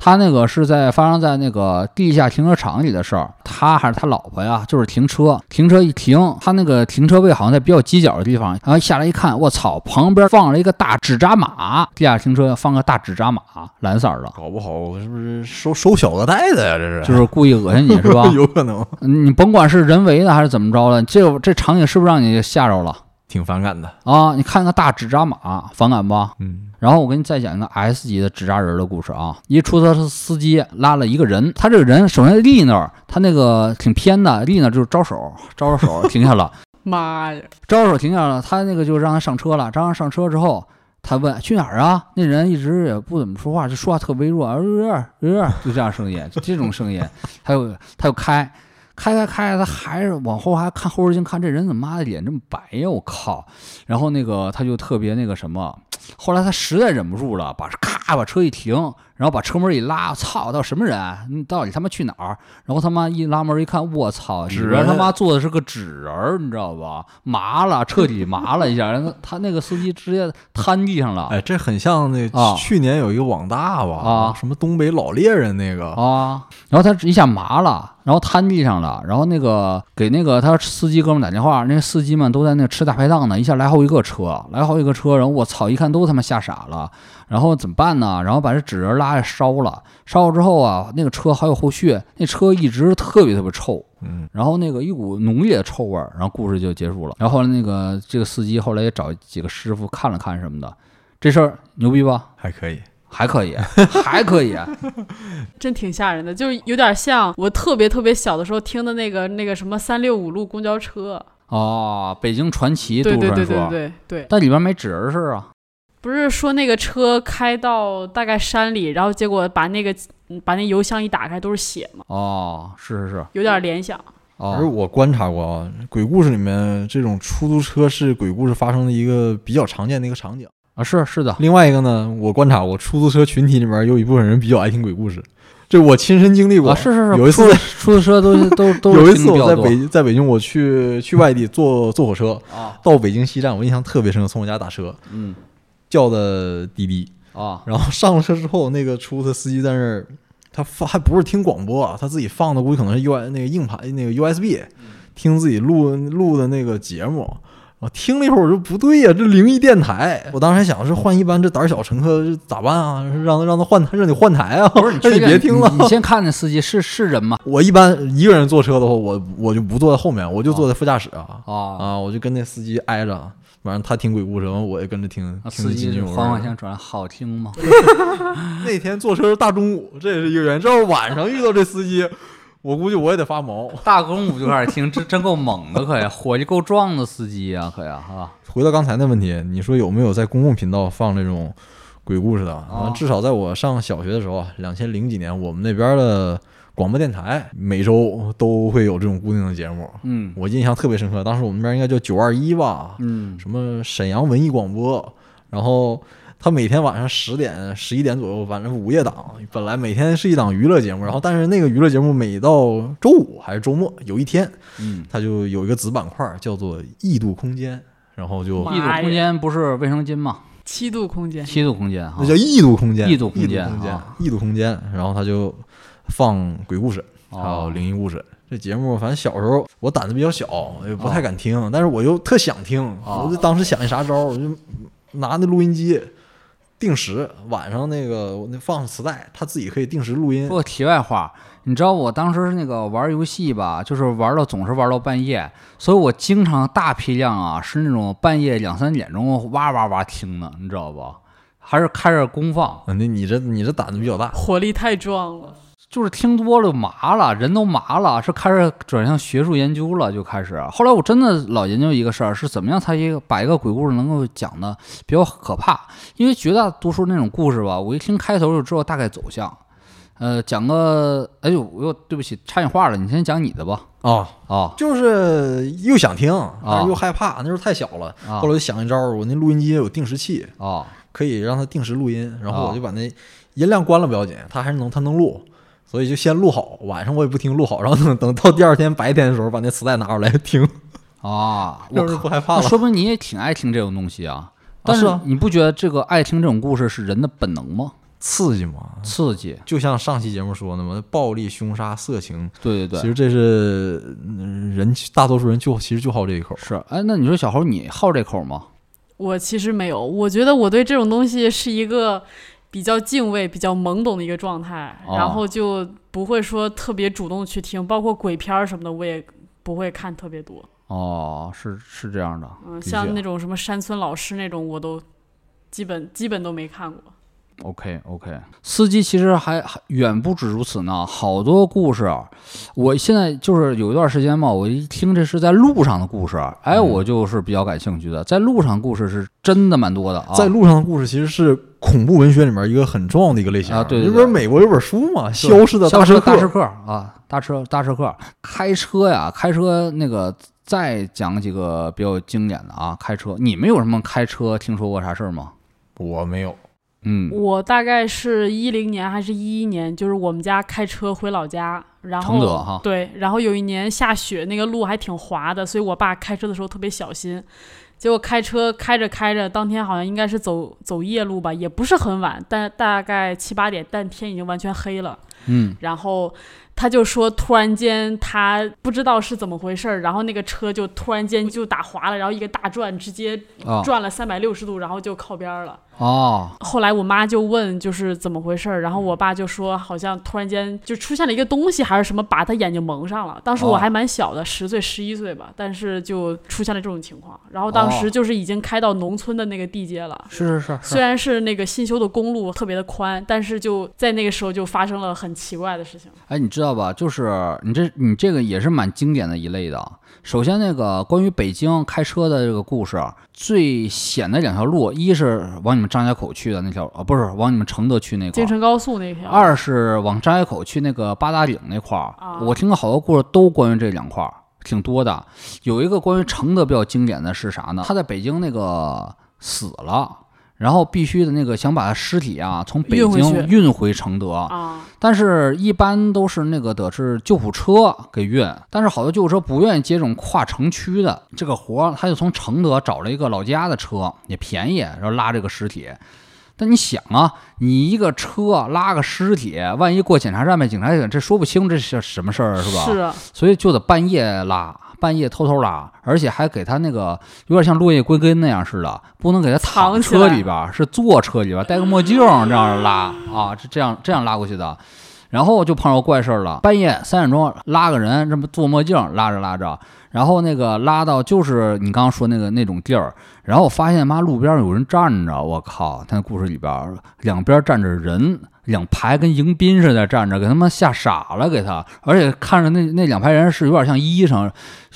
他那个是在发生在那个地下停车场里的事儿，他还是他老婆呀，就是停车，停车一停，他那个停车位好像在比较犄角的地方，然后下来一看，我操，旁边放了一个大纸扎马，地下停车放个大纸扎马，蓝色的，搞不好是不是收收小额贷的呀？这是，就是故意恶心你是吧？有可能，你甭管是人为的还是怎么着的，这这场景是不是让你吓着了？挺反感的啊！你看个大纸扎马，反感不？嗯。然后我给你再讲一个 S 级的纸扎人的故事啊。一出租车司机拉了一个人，他这个人首先立那儿，他那个挺偏的，立那就是招手，招着手 停下了。妈呀！招手停下了，他那个就让他上车了。让他上车之后，他问去哪儿啊？那人一直也不怎么说话，就说话特微弱，呃呃，就这样声音，就这种声音。他又他又开开开开，他还是往后还看后视镜，看这人怎么妈的脸这么白呀？我靠！然后那个他就特别那个什么，后来他实在忍不住了，把咔把车一停，然后把车门一拉，操，到什么人？你到底他妈去哪儿？然后他妈一拉门一看，我操，里边纸人他妈坐的是个纸人儿，你知道吧？麻了，彻底麻了一下，然后他那个司机直接瘫地上了。哎，这很像那啊去年有一个网大吧，啊什么东北老猎人那个，啊，然后他一下麻了，然后瘫地上了，然后那个给那个他司机哥们打电话，那司机们都在那吃大排档呢，一下来好几个车，来好几个车，然后我操，一看都他妈吓傻了，然后怎么办呢？然后把这纸人拉下烧了，烧了之后啊，那个车还有后续，那车一直特别特别臭，嗯，然后那个一股浓烈的臭味儿，然后故事就结束了。然后后来那个这个司机后来也找几个师傅看了看什么的，这事儿牛逼吧？还可以。还可以，还可以，真挺吓人的，就是有点像我特别特别小的时候听的那个那个什么三六五路公交车，哦，北京传奇都对对对市传说，对对对，但里边没纸人事儿啊。不是说那个车开到大概山里，然后结果把那个嗯把那油箱一打开都是血吗，哦，是是是，有点联想。而哦，我观察过啊，鬼故事里面这种出租车是鬼故事发生的一个比较常见的一个场景。啊是是的，另外一个呢，我观察过出租车群体里面有一部分人比较爱听鬼故事，这我亲身经历过。啊是是是，有一次出出租车都 都都有一次我在北在北京，我去去外地坐坐火车，啊，到北京西站，我印象特别深，从我家打车。嗯叫的滴滴，啊然后上了车之后，那个出租车司机在那儿，他放还不是听广播啊，他自己放的估计可能是 U 那个硬盘那个 USB，听自己录录的那个节目。我听了一会儿，我说不对呀、这灵异电台。我当时还想是换一班这胆小乘客是咋办啊？让他让他换，让你换台啊？不是 你别听了。你你先看那司机是是人吗？我一般一个人坐车的话，我我就不坐在后面，我就坐在副驾驶啊啊，啊，我就跟那司机挨着，完了他听鬼故事，完了我也跟着听，司机津津有味儿缓缓向转，好听吗？那天坐车是大中午，这也是一个原因。这要是晚上遇到这司机，我估计我也得发毛。大中午就开始听，这真够猛的，可呀，伙计够壮的司机呀，可呀啊回到刚才那问题，你说有没有在公共频道放这种鬼故事的？啊，至少在我上小学的时候啊，两千零几年，我们那边的广播电台每周都会有这种固定的节目。嗯。我印象特别深刻，当时我们那边应该叫九二一吧，嗯。什么沈阳文艺广播，然后他每天晚上十点、十一点左右，反正午夜档，本来每天是一档娱乐节目，然后但是那个娱乐节目每到周五还是周末有一天，嗯，它就有一个子板块叫做异度空间，然后就异度空间不是卫生巾吗？七度空间，七度空间哈。那，叫异度空间，异度空间异度空间啊，异度空间，然后他就放鬼故事，还有哦灵异故事。这节目反正小时候我胆子比较小，也不太敢听，但是我又特想听，哦我就当时想一啥招儿，我就拿那录音机定时，晚上那个我那放磁带，它自己可以定时录音说。个题外话，你知道我当时那个玩游戏吧，就是玩到总是玩到半夜，所以我经常大批量啊是那种半夜两三点钟哇哇哇听的，你知道不？还是开着公放，啊，那你这你这胆子比较大，火力太壮了。就是听多了麻了，人都麻了，是开始转向学术研究了，就开始。后来我真的老研究一个事儿，是怎么样才一个把一个鬼故事能够讲的比较可怕？因为绝大多数那种故事吧，我一听开头就知道大概走向。呃，讲个，哎呦，我又对不起，插你话了，你先讲你的吧。啊，啊就是又想听，但是又害怕，那时候太小了。啊后来就想一招儿，我那录音机有定时器，啊可以让它定时录音，然后啊我就把那音量关了不要紧，它还是能它能录，所以就先录好，晚上我也不听录好，然后等等到第二天白天的时候把那磁带拿出来听，啊！我靠，不害怕了。说明你也挺爱听这种东西啊。但是你不觉得这个爱听这种故事是人的本能吗？刺激吗，刺激，就像上期节目说的嘛，暴力、凶杀、色情，对对对，其实这是嗯人大多数人就其实就好这一口。是。哎，那你说小猴你好这口吗？我其实没有，我觉得我对这种东西是一个比较敬畏、比较懵懂的一个状态，哦然后就不会说特别主动去听，包括鬼片儿什么的，我也不会看特别多。哦，是是这样的。嗯，像那种什么山村老师那种，我都基本基本都没看过。OK OK，司机其实还还远不止如此呢，好多故事。我现在就是有一段时间嘛，我一听这是在路上的故事，哎，嗯我就是比较感兴趣的。在路上故事是真的蛮多的啊，在路上的故事其实是恐怖文学里面一个很重要的一个类型啊对对你比如美国有本书嘛，《消失的大车车客啊，大车大车客，开车呀，开车那个再讲几个比较经典的啊，开车，你们有什么开车听说过啥事儿吗？我没有，嗯，我大概是一零年还是一一年，就是我们家开车回老家，然后承德哈对，然后有一年下雪，那个路还挺滑的，所以我爸开车的时候特别小心。结果开车开着开着，当天好像应该是走走夜路吧，也不是很晚，但大概七八点，但天已经完全黑了。嗯，然后他就说，突然间他不知道是怎么回事儿，然后那个车就突然间就打滑了，然后一个大转，直接啊转了三百六十度，然后就靠边儿了。哦，后来我妈就问就是怎么回事儿，然后我爸就说好像突然间就出现了一个东西还是什么把他眼睛蒙上了。当时我哦还蛮小的，十岁十一岁吧，但是就出现了这种情况。然后当哦时就是已经开到农村的那个地界了。是是是虽然是那个新修的公路特别的宽，但是就在那个时候就发生了很奇怪的事情。哎，你知道吧？就是你这你这个也是蛮经典的一类的。首先，那个关于北京开车的这个故事，最险的两条路，一是往你们张家口去的那条，啊，不是往你们承德去那块儿；京承高速那条，二是往张家口去那个八达岭那块儿。啊我听过好多故事，都关于这两块儿，挺多的。有一个关于承德比较经典的是啥呢？他在北京那个死了。然后必须的那个想把他尸体啊从北京运回承德，啊，但是一般都是那个得是救护车给运，但是好多救护车不愿意接这种跨城区的这个活儿，他就从承德找了一个老家的车，也便宜，然后拉这个尸体。但你想啊，你一个车拉个尸体，万一过检查站被警察这说不清这是什么事儿，是吧？是。啊，所以就得半夜拉，半夜偷偷拉，而且还给他那个有点像落叶归根那样似的，不能给他躺藏车里边儿，是坐车里边儿，戴个墨镜儿这样拉啊，是这样这样拉过去的。然后就碰着怪事儿了，半夜三点钟拉个人，这么坐墨镜儿拉着拉着，然后那个拉到就是你刚刚说那个那种地儿，然后我发现妈路边有人站着，我靠！他那故事里边儿两边站着人，两排跟迎宾似的站着，给他们吓傻了，给他，而且看着那那两排人是有点像医生，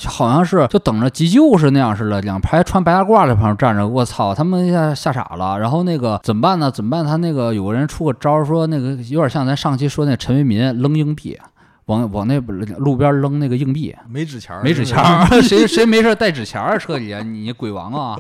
好像是就等着急救似的那样似的，两排穿白大褂在旁边站着，我操，他们一下吓傻了。然后那个怎么办呢？怎么办？他那个有个人出个招儿，说那个有点像咱上期说那陈为民扔硬币。往往那路边扔那个硬币，没纸钱儿，没纸钱儿，谁谁没事带纸钱儿啊？车里啊，你鬼王啊！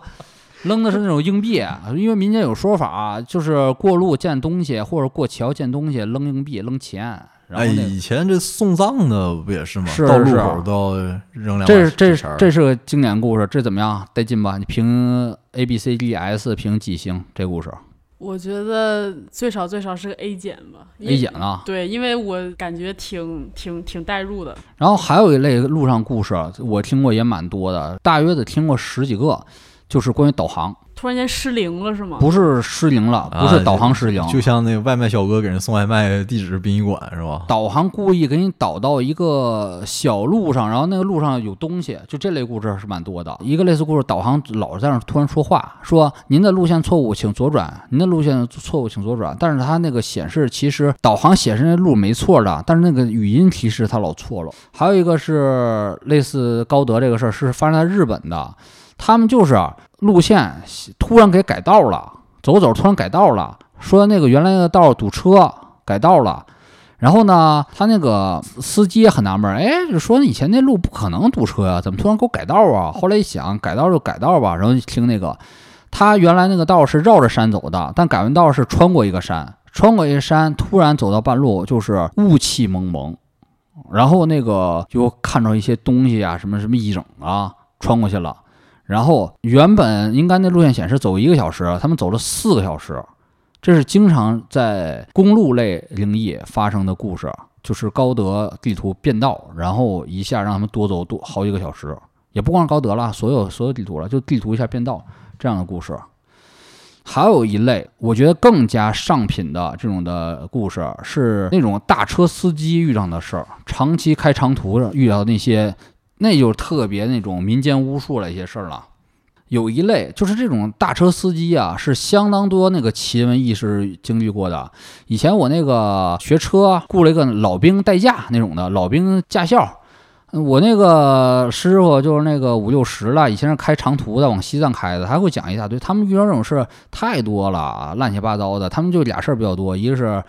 扔的是那种硬币，因为民间有说法，就是过路见东西或者过桥见东西，扔硬币、扔钱。然后哎，那个以前这送葬的不也是吗？是到路是口都要扔两这是这把纸钱儿这是个经典故事，这怎么样？带劲吧？你评 A B C D S 评几星？这故事我觉得最少最少是个 A 减吧 A 减啊。对，因为我感觉挺挺挺代入的。然后还有一类路上故事，我听过也蛮多的，大约得听过十几个，就是关于导航，突然间失灵了是吗？不是失灵了，不是啊导航失灵，就像那个外卖小哥给人送外卖，地址是殡仪馆是吧？导航故意给你导到一个小路上，然后那个路上有东西，就这类故事是蛮多的。一个类似故事，导航老在那突然说话，说您的路线错误，请左转；您的路线错误，请左转。但是它那个显示其实导航显示那路没错的，但是那个语音提示它老错了。还有一个是类似高德这个事儿，是发生在日本的，他们就是路线突然给改道了，走走突然改道了，说那个原来那个道堵车改道了。然后呢，他那个司机也很纳闷，哎，就说以前那路不可能堵车呀、怎么突然给我改道啊？后来一想，改道就改道吧。然后一听那个，他原来那个道是绕着山走的，但改完道是穿过一个山，穿过一个山，突然走到半路就是雾气蒙蒙，然后那个就看着一些东西啊，什么什么影啊，穿过去了。然后原本应该那路线显示走一个小时，他们走了四个小时。这是经常在公路类灵异发生的故事，就是高德地图变道，然后一下让他们多走多好几个小时，也不光是高德了，所有所有地图了，就地图一下变道这样的故事。还有一类，我觉得更加上品的这种的故事，是那种大车司机遇上的事儿，长期开长途遇到那些，那就特别那种民间巫术的一些事儿了。有一类就是这种大车司机啊，是相当多那个奇闻异事经历过的。以前我那个学车雇了一个老兵代驾那种的老兵驾校，我那个师傅就是那个五六十了，以前是开长途的，往西藏开的，他会讲一大堆。他们遇到这种事太多了，乱七八糟的。他们就俩事儿比较多，一个是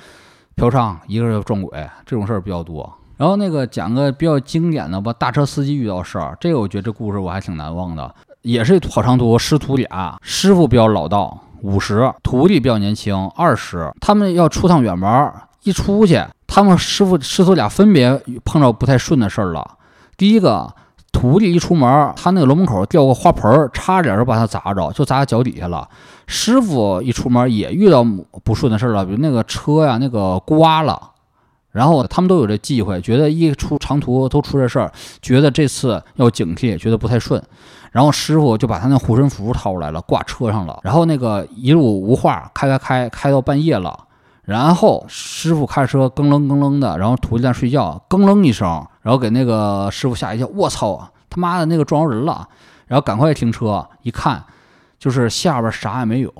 嫖娼，一个是撞鬼，这种事儿比较多。然后那个讲个比较经典的吧，大车司机遇到事儿，这个我觉得这故事我还挺难忘的。也是跑长途，师徒俩，师傅比较老道，五十，徒弟比较年轻，二十。他们要出趟远门，一出去，他们师傅师徒俩分别碰到不太顺的事儿了。第一个徒弟一出门，他那个楼门口掉个花盆，差点就把他砸着，就砸脚底下了。师傅一出门也遇到不顺的事儿了，比如那个车呀，那个刮了。然后他们都有这忌讳，觉得一出长途都出这事儿，觉得这次要警惕，觉得不太顺。然后师傅就把他那护身符掏出来了，挂车上了。然后那个一路无话，开开开开到半夜了。然后师傅开车更楞更楞的，然后徒弟在睡觉，更楞一声，然后给那个师傅吓一跳，我操，他妈的那个撞着人了。然后赶快停车一看，就是下边啥也没有，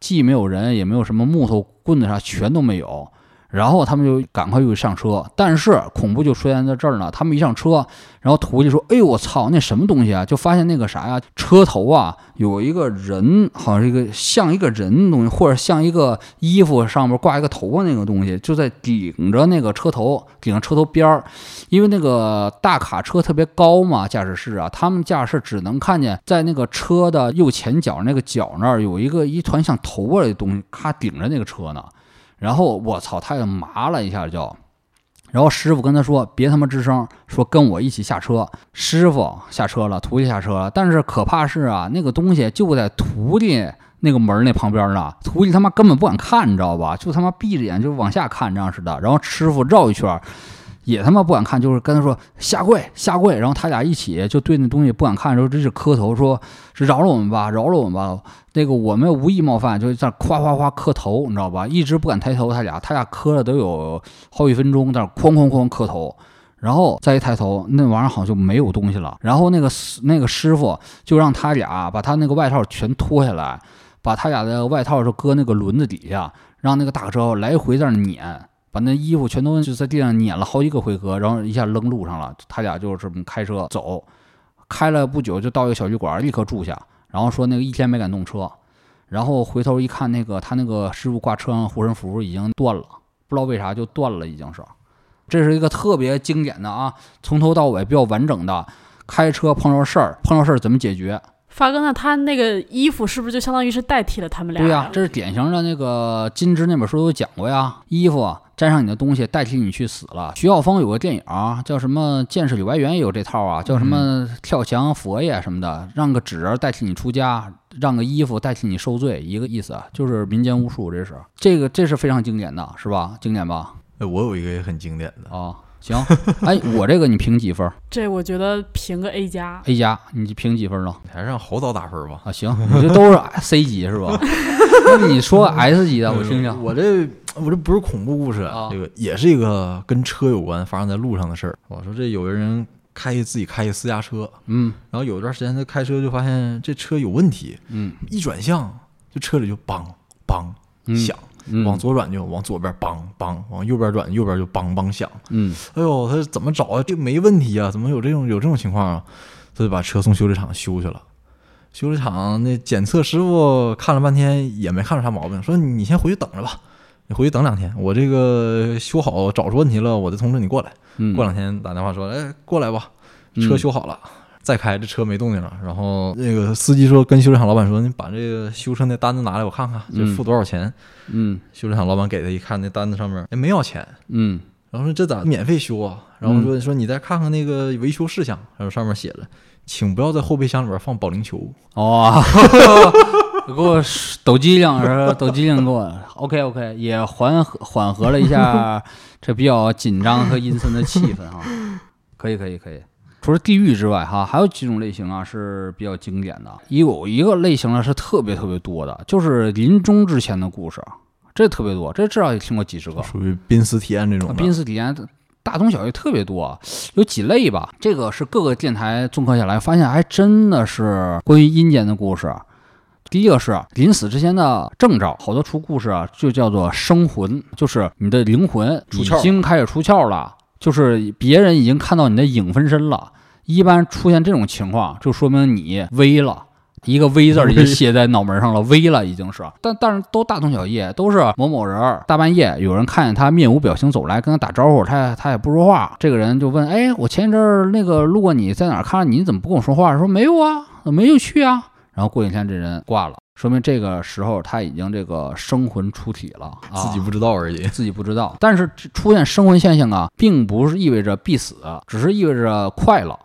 既没有人，也没有什么木头棍子啥，全都没有。然后他们就赶快又上车，但是恐怖就出现在这儿呢。他们一上车，然后徒弟说：“哎呦我操，那什么东西啊？”就发现那个啥呀，车头啊有一个人，好像一个像一个人的东西，或者像一个衣服上面挂一个头发那个东西，就在顶着那个车头，顶着车头边儿。因为那个大卡车特别高嘛，驾驶室啊，他们驾驶只能看见在那个车的右前角那个角那儿有一个一团像头发的东西，咔顶着那个车呢。然后我操，他也麻了一下就，然后师傅跟他说：“别他妈吱声，说跟我一起下车。”师傅下车了，徒弟下车了。但是可怕是啊，那个东西就在徒弟那个门那旁边呢，徒弟他妈根本不敢看，你知道吧？就他妈闭着眼就往下看这样似的。然后师傅绕一圈。也他妈不敢看，就是跟他说下跪下跪，然后他俩一起就对那东西不敢看，说这是磕头，说是饶了我们吧，饶了我们吧。那个我们无意冒犯，就在那夸夸夸磕头，你知道吧？一直不敢抬头，他俩他俩磕了都有好几分钟，在那哐哐哐磕头，然后再一抬头，那玩意儿好像就没有东西了。然后那个那个师傅就让他俩把他那个外套全脱下来，把他俩的外套就搁那个轮子底下，让那个大车来回在那撵。把那衣服全都就在地上撵了好几个回合，然后一下扔路上了。他俩就这么开车走，开了不久就到一个小旅馆，立刻住下。然后说那个一天没敢动车，然后回头一看，那个他那个师傅挂车上护身符已经断了，不知道为啥就断了，已经是。这是一个特别经典的啊，从头到尾比较完整的。开车碰到事儿，碰到事儿怎么解决？发哥，那他那个衣服是不是就相当于是代替了他们俩？对呀，这是典型的那个金枝那本书都讲过呀，衣服。沾上你的东西，代替你去死了。徐晓峰有个电影叫什么《剑士柳白猿》，也有这套啊，叫什么跳墙佛爷什么的，让个纸人代替你出家，让个衣服代替你受罪，一个意思，就是民间巫术。这是这个，这是非常经典的，是吧？经典吧？哎，我有一个也很经典的啊。行，哎，我这个你评几分？这我觉得评个 A 加。A 加，你评几分呢？还是让侯导打分吧。啊，行，你这都是 C 级是吧？那你说 S 级的，我听听。我这。我这不是恐怖故事，啊这个也是一个跟车有关、发生在路上的事儿。我说这有个人开自己开一私家车，嗯，然后有一段时间他开车就发现这车有问题，嗯，一转向就车里就梆梆响，往左转就往左边梆梆，往右边转右边就梆梆响，嗯，哎呦，他怎么找啊？这没问题啊？怎么有这种有这种情况啊？他就把车送修理厂修去了。修理厂那检测师傅看了半天也没看出啥毛病，说你先回去等着吧。你回去等两天，我这个修好找出问题了，我再通知你过来。过两天打电话说，哎，过来吧，车修好了，再开这车没动静了。然后那个司机说，跟修理厂老板说，你把这个修车那单子拿来，我看看，这付多少钱？嗯，修理厂老板给他一看，那单子上面哎没要钱。嗯，然后说这咋免费修啊？然后说说你再看看那个维修事项，然后上面写了，请不要在后备箱里边放保龄球。哦。给我抖机灵是吧？抖机灵给我，OK OK，也缓和缓和了一下这比较紧张和阴森的气氛啊。可以可以可以。除了地狱之外哈，还有几种类型啊是比较经典的。有一个类型呢是特别特别多的，就是临终之前的故事，这特别多，这至少也听过几十个。属于濒死体验这种。濒死体验，大同小异特别多，有几类吧。这个是各个电台综合下来，发现还真的是关于阴间的故事。第一个是临死之前的征兆，好多出故事啊，就叫做生魂，就是你的灵魂已经开始出窍了，就是别人已经看到你的影分身了。一般出现这种情况，就说明你危了。一个“危”字已经写在脑门上了，危了已经是，但但是都大同小异，都是某某人大半夜有人看见他面无表情走来跟他打招呼，他他也不说话，这个人就问，哎，我前一阵儿那个路过你在哪儿看着你，你怎么不跟我说话？说没有啊，没有去啊。然后过几天这人挂了，说明这个时候他已经这个生魂出体了，啊、自己不知道而已。自己不知道。但是出现生魂现象啊，并不是意味着必死，只是意味着快乐。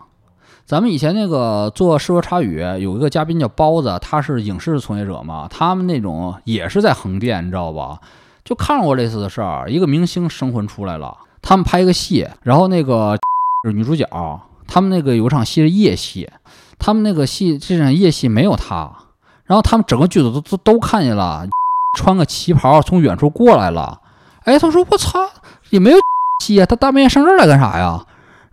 咱们以前那个做适说茶语有一个嘉宾叫包子，他是影视从业者嘛，他们那种也是在横店，你知道吧？就看过类似的事儿，一个明星生魂出来了，他们拍一个戏，然后那个 是女主角，他们那个有一场戏是夜戏，他们那个戏这场夜戏没有他，然后他们整个剧组都都都看见了，穿个旗袍从远处过来了，哎，他说我操，也没有 戏啊，他大半夜上这儿来干啥呀？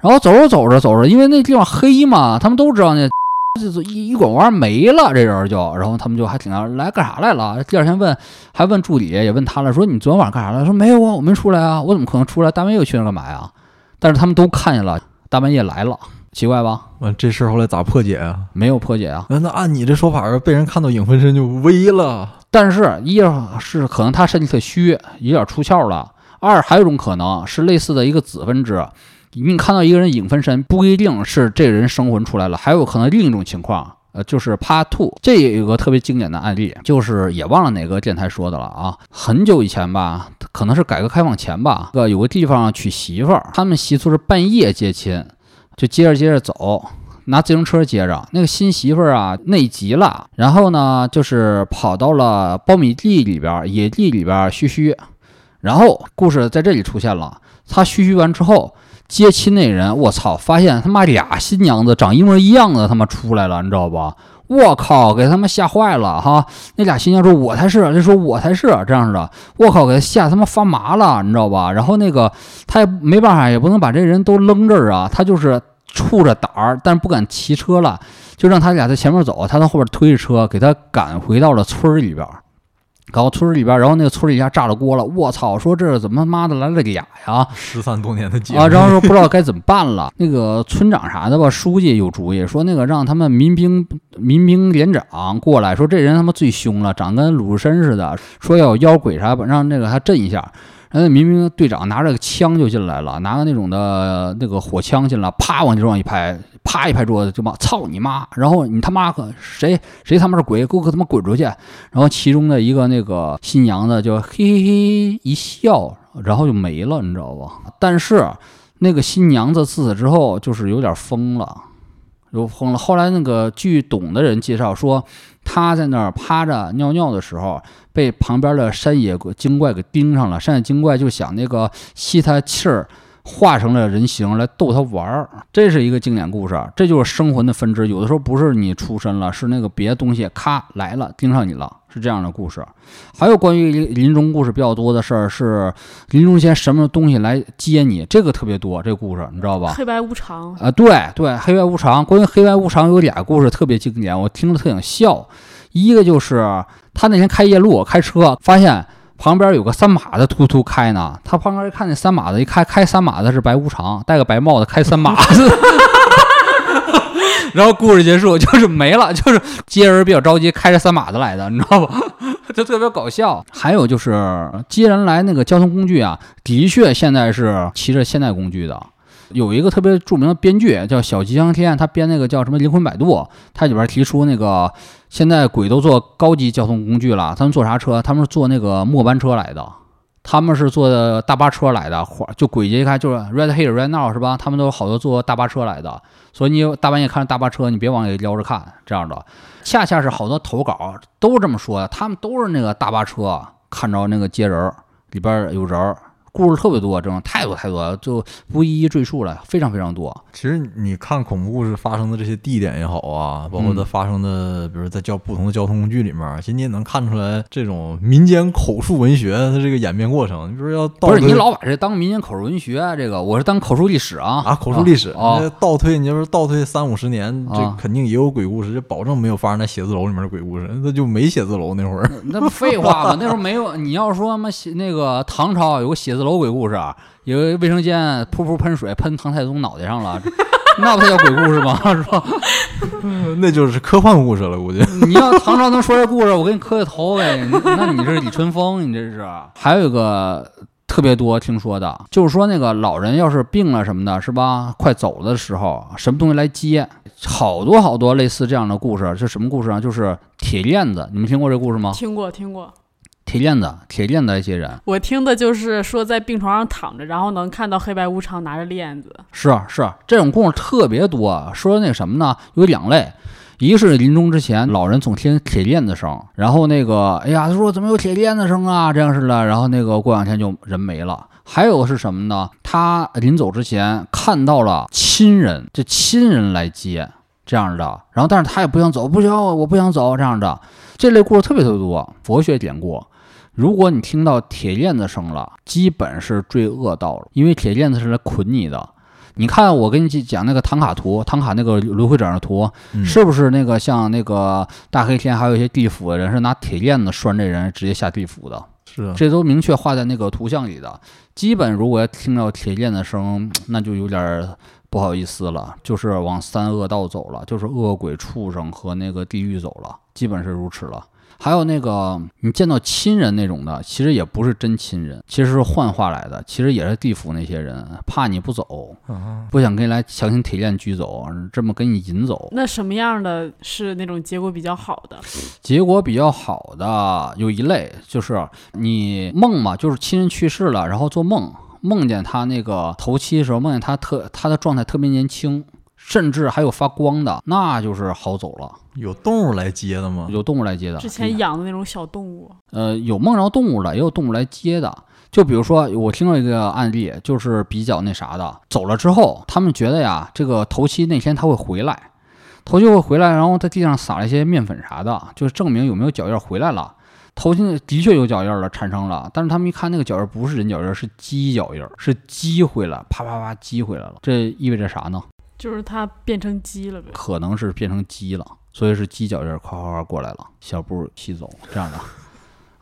然后走着走着走着，因为那地方黑嘛，他们都知道那 一一拐弯没了，这人就，然后他们就还挺来干啥来了？第二天问，还问助理，也问他了，说你昨天晚上干啥了？说没有啊，我没出来啊，我怎么可能出来？大半夜又去那干嘛呀？但是他们都看见了，大半夜来了，奇怪吧？完这事儿后来咋破解啊？没有破解啊。那按你这说法，被人看到影分身就危了。但是一是可能他身体特虚，有点出窍了；二还有一种可能是类似的一个子分支。你看到一个人影分身，不一定是这人生魂出来了，还有可能另一种情况，呃，就是 Part Two。这也有个特别经典的案例，就是也忘了哪个电台说的了啊，很久以前吧，可能是改革开放前吧，呃，有个地方娶媳妇儿，他们习俗是半夜接亲，就接着接着走，拿自行车接着。那个新媳妇儿啊，内急了，然后呢，就是跑到了苞米地里边、野地里边嘘嘘，然后故事在这里出现了，他嘘嘘完之后。接亲那人，我操！发现他妈俩新娘子长一模一样的，他妈出来了，你知道吧？我靠，给他妈吓坏了哈！那俩新娘说：“我才是。”就说：“我才是。”这样的，我靠，给他吓他妈发麻了，你知道吧？然后那个他也没办法，也不能把这人都扔这儿啊，他就是怵着胆儿，但不敢骑车了，就让他俩在前面走，他在后边推着车，给他赶回到了村里边。搞到村里边，然后那个村里一下炸了锅了。我操！说这怎么他妈的来了俩呀？失散多年的姐啊！然后说不知道该怎么办了。那个村长啥的吧，书记有主意，说那个让他们民兵民兵连长过来，说这人他妈最凶了，长跟鲁智深似的，说要有妖鬼啥，让那个他震一下。然后民兵队长拿着个枪就进来了，拿个那种的那个火枪进来，啪往地上一拍，啪一拍桌子就骂：“操你妈！”然后你他妈个谁谁他妈是鬼，给我他妈滚出去！然后其中的一个那个新娘子就嘿嘿嘿一笑，然后就没了，你知道吧？但是那个新娘子自此之后就是有点疯了，就疯了。后来那个据懂的人介绍说，她在那儿趴着尿尿的时候。被旁边的山野精怪给盯上了，山野精怪就想那个吸他气儿，化成了人形来逗他玩儿。这是一个经典故事，这就是生魂的分支。有的时候不是你出身了，是那个别的东西咔来了盯上你了，是这样的故事。还有关于临终故事比较多的事儿，是临终前什么东西来接你，这个特别多。这个故事你知道吧？黑白无常啊，对对，黑白无常。关于黑白无常有俩故事特别经典，我听着特想笑。一个就是他那天开夜路开车，发现旁边有个三马的突突开呢。他旁边一看那三马的，一开开三马的是白无常，戴个白帽子开三马子。然后故事结束，就是没了，就是接人比较着急，开着三马子来的，你知道吧？就特别搞笑。还有就是接人来那个交通工具啊，的确现在是骑着现代工具的。有一个特别著名的编剧叫小吉祥天，他编那个叫什么《灵魂摆渡》，他里边提出那个现在鬼都坐高级交通工具了，他们坐啥车？他们是坐那个末班车来的，他们是坐的大巴车来的。就鬼节一看就是 Right Here Right Now 是吧？他们都有好多坐大巴车来的，所以你大半夜看着大巴车，你别往里撩着看，这样的。恰恰是好多投稿都这么说的，他们都是那个大巴车看着那个接人里边有人故事特别多，这种太多太多了，就不一一赘述了，非常非常多。其实你看恐怖故事发生的这些地点也好啊，包括它嗯发生的，比如在交不同的交通工具里面，其实你也能看出来这种民间口述文学它这个演变过程。你比如要倒推不是你老把这当民间口述文学啊，这个我是当口述历史啊啊，口述历史，啊那倒推，你要是倒推三五十年，这啊肯定也有鬼故事，这保证没有发生在写字楼里面的鬼故事，那就没写字楼那会儿。那不废话吗？那时候没有。你要说嘛，写那个唐朝有个写字楼鬼故事啊，有个卫生间噗噗喷水喷唐太宗脑袋上了，那不才叫鬼故事吗？是吧？那就是科幻故事了，估计。你要唐朝能说这故事，我给你磕个头呗。那你这是李春风，你这是。还有一个特别多听说的，就是说那个老人要是病了什么的，是吧？快走的时候，什么东西来接？好多好多类似这样的故事，是什么故事啊？就是铁链子，你们听过这故事吗？听过听过。铁链子，铁链子一些人。我听的就是说在病床上躺着，然后能看到黑白无常拿着链子。是啊是，这种故事特别多。说那什么呢？有两类，一个是临终之前，老人总听铁链子声，然后那个，哎呀，他说怎么有铁链子声啊？这样似的，然后那个过两天就人没了。还有是什么呢？他临走之前看到了亲人，这亲人来接这样的，然后但是他也不想走，不行，我不想走这样的。这类故事特别特别多，佛学典故。如果你听到铁链子声了，基本是坠恶道了，因为铁链子是来捆你的。你看，我跟你讲那个唐卡图，唐卡那个轮回掌的图，嗯是不是那个像那个大黑天，还有一些地府的人是拿铁链子拴这人，直接下地府的？是啊，这都明确画在那个图像里的。基本如果要听到铁链子声，那就有点儿不好意思了，就是往三恶道走了，就是恶鬼、畜生和那个地狱走了，基本是如此了。还有那个你见到亲人那种的，其实也不是真亲人，其实是幻化来的，其实也是地府那些人怕你不走，啊不想跟你来强行铁链拘走，这么给你引走。那什么样的是那种结果比较好的？结果比较好的有一类，就是你梦嘛，就是亲人去世了，然后做梦，梦见他那个头七的时候，梦见他特他的状态特别年轻，甚至还有发光的，那就是好走了。有动物来接的吗？有动物来接的，之前养的那种小动物，呃有梦着动物的，也有动物来接的。就比如说，我听到一个案例，就是比较那啥的，走了之后，他们觉得呀，这个头七那天他会回来，头七会回来，然后在地上撒了一些面粉啥的，就是证明有没有脚印回来了。头七的确有脚印了，产生了，但是他们一看那个脚印不是人脚印，是鸡脚印，是鸡回来，啪啪啪鸡回来了。这意味着啥呢？就是它变成鸡了呗。可能是变成鸡了，所以是鸡脚印儿夸夸夸过来了，小步骑走这样的。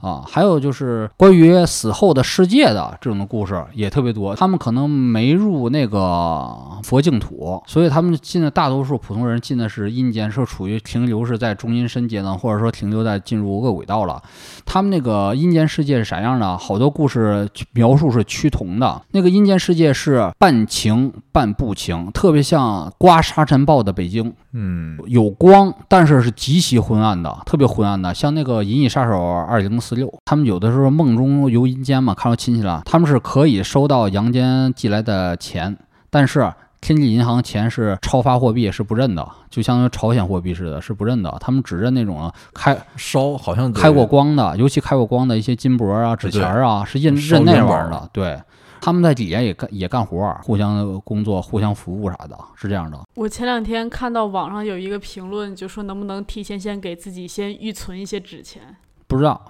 啊，还有就是关于死后的世界的这种的故事也特别多。他们可能没入那个佛净土，所以他们进的大多数普通人进的是阴间，是处于停留是在中阴身阶段，或者说停留在进入恶鬼道了。他们那个阴间世界是啥样的？好多故事描述是趋同的。那个阴间世界是半晴半不晴，特别像刮沙尘暴的北京，嗯，有光，但是是极其昏暗的，特别昏暗的，像那个《银翼杀手二零四六》，他们有的时候梦中游阴间嘛，看到亲戚了，他们是可以收到阳间寄来的钱，但是天际银行钱是超发货币，是不认的，就相当于朝鲜货币似的，是不认的，他们只认那种开烧好像开过光的，尤其开过光的一些金箔啊、纸钱儿啊，是认认那玩意儿的，对。他们在底下也干也干活儿，互相工作、互相服务啥的，是这样的。我前两天看到网上有一个评论，就说能不能提前先给自己先预存一些纸钱。不知道，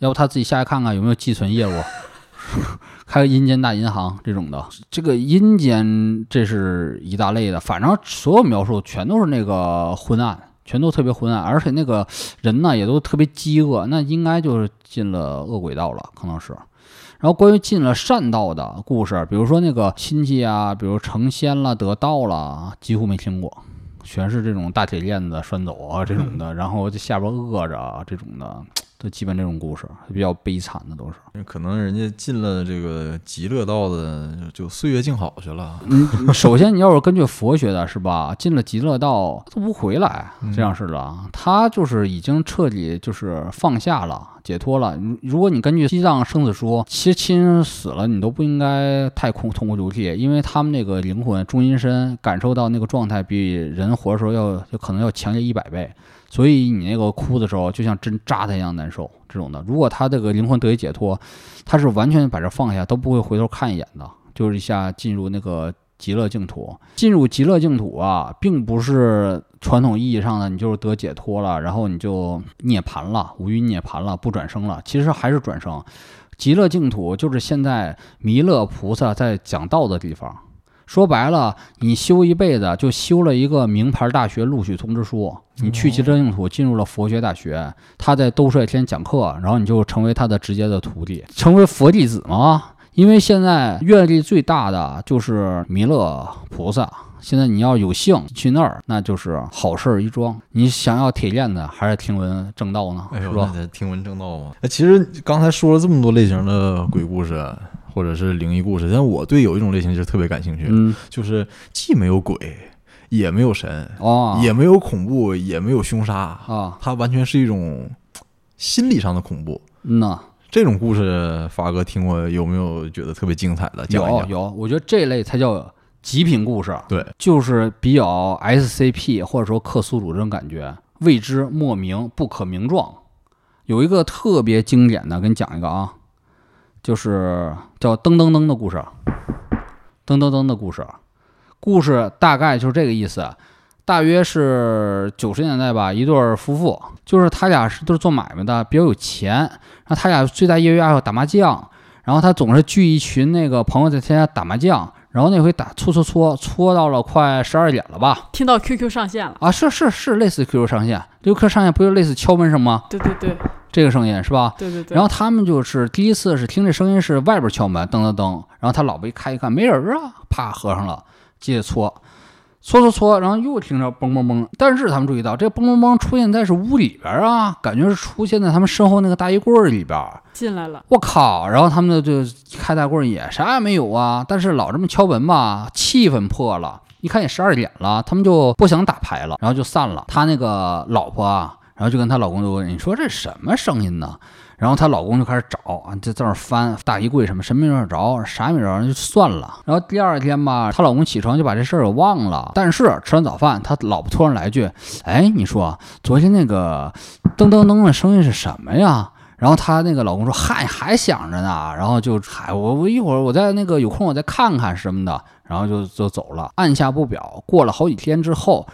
要不他自己下来看看有没有寄存业务，开个阴间大银行这种的。这个阴间这是一大类的，反正所有描述全都是那个昏暗，全都特别昏暗，而且那个人呢也都特别饥饿，那应该就是进了恶鬼道了，可能是。然后关于进了善道的故事，比如说那个亲戚啊，比如成仙了、得道了，几乎没听过，全是这种大铁链子拴走啊这种的，然后就下边饿着啊这种的，都基本这种故事比较悲惨的都是。可能人家进了这个极乐道的，就岁月静好去了。嗯，首先你要是根据佛学的是吧，进了极乐道都不回来，这样式的，他就是已经彻底就是放下了。解脱了。如如果你根据西藏生死书，其实亲人死了，你都不应该太痛痛哭流涕，因为他们那个灵魂中阴身感受到那个状态比人活的时候要就可能要强烈一百倍。所以你那个哭的时候，就像针扎他一样难受这种的。如果他这个灵魂得以解脱，他是完全把这放下，都不会回头看一眼的，就是一下进入那个极乐净土。进入极乐净土啊，并不是传统意义上的你就是得解脱了，然后你就涅槃了，无余涅槃了，不转生了。其实还是转生。极乐净土就是现在弥勒菩萨在讲道的地方。说白了，你修一辈子就修了一个名牌大学录取通知书。你去极乐净土，进入了佛学大学，他在兜率天讲课，然后你就成为他的直接的徒弟，成为佛弟子吗？因为现在阅历最大的就是弥勒菩萨。现在你要有幸去那儿，那就是好事儿一桩。你想要铁链子，还是听闻正道呢？是吧？听闻正道嘛。哎，其实刚才说了这么多类型的鬼故事或者是灵异故事，但我对有一种类型就是特别感兴趣，嗯，就是既没有鬼，也没有神，哦，也没有恐怖，也没有凶杀，啊，它完全是一种心理上的恐怖。嗯呐，这种故事，发哥听过有没有觉得特别精彩的？讲一讲。有有，我觉得这类才叫极品故事。对，就是比较 SCP 或者说克苏鲁这种感觉，未知、莫名、不可名状。有一个特别经典的，给你讲一个啊，就是叫噔噔噔的故事，噔噔噔的故事，故事大概就是这个意思。大约是九十年代吧，一对儿夫妇，就是他俩是都是做买卖的，比较有钱。然后他俩最大业余爱好打麻将，然后他总是聚一群那个朋友在他家打麻将。然后那回打搓搓搓搓到了快十二点了吧？听到 QQ 上线了，啊，是是是，类似 QQ 上线，QQ 上线不就类似敲门声吗？对对对这个声音是吧？对对对。然后他们就是第一次是听这声音是外边敲门，噔噔噔。然后他老婆一开一看没人啊，啪合上了，接着搓，搓搓搓，然后又听着嘣嘣嘣。但是他们注意到这嘣嘣嘣出现在是屋里边啊，感觉是出现在他们身后那个大衣柜里边。进来了，我靠！然后他们就开大柜也啥也没有啊，但是老这么敲门吧，气氛破了。一看也十二点了，他们就不想打牌了，然后就散了。他那个老婆啊，然后就跟她老公就问：“你说这什么声音呢？”然后她老公就开始找啊，就在那翻大衣柜什么，什么没找着，啥也没找着，就算了。然后第二天吧，她老公起床就把这事儿给忘了。但是吃完早饭，他老婆突然来一句：“哎，你说昨天那个噔噔噔的声音是什么呀？”然后她那个老公说：“嗨，还想着呢。”然后就嗨，我我一会儿我在那个有空我再看看什么的，然后就就走了，按下不表。过了好几天之后，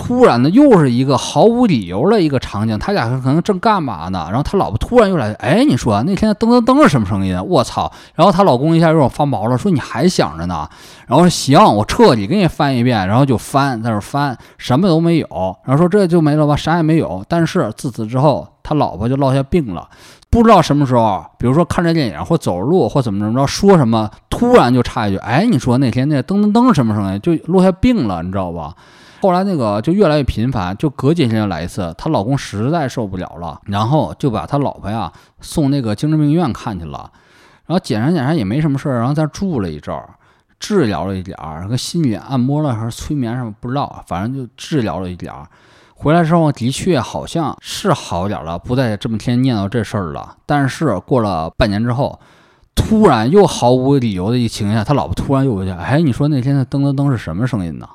突然的又是一个毫无理由的一个场景，他俩可能正干嘛呢？然后他老婆突然又来，哎，你说那天噔噔噔是什么声音？我操！然后她老公一下有点发毛了，说你还想着呢？然后说行，我彻底给你翻一遍，然后就翻，在那翻，什么都没有。然后说这就没了吧，啥也没有。但是自此之后，他老婆就落下病了，不知道什么时候，比如说看着电影或走着路或怎么怎么着，说什么突然就插一句，哎，你说那天那噔噔噔什么声音？就落下病了，你知道吧？后来那个就越来越频繁，就隔几天就来一次。她老公实在受不了了，然后就把他老婆呀送那个精神病院看去了。然后检查检查也没什么事儿，然后在住了一阵儿，治疗了一点儿，跟心理按摩了还是催眠什么不知道，反正就治疗了一点儿。回来之后的确好像是好点了，不再这么天天念叨这事儿了。但是过了半年之后，突然又毫无理由的一情况下，他老婆突然又回去，哎，你说那天的噔噔噔是什么声音呢？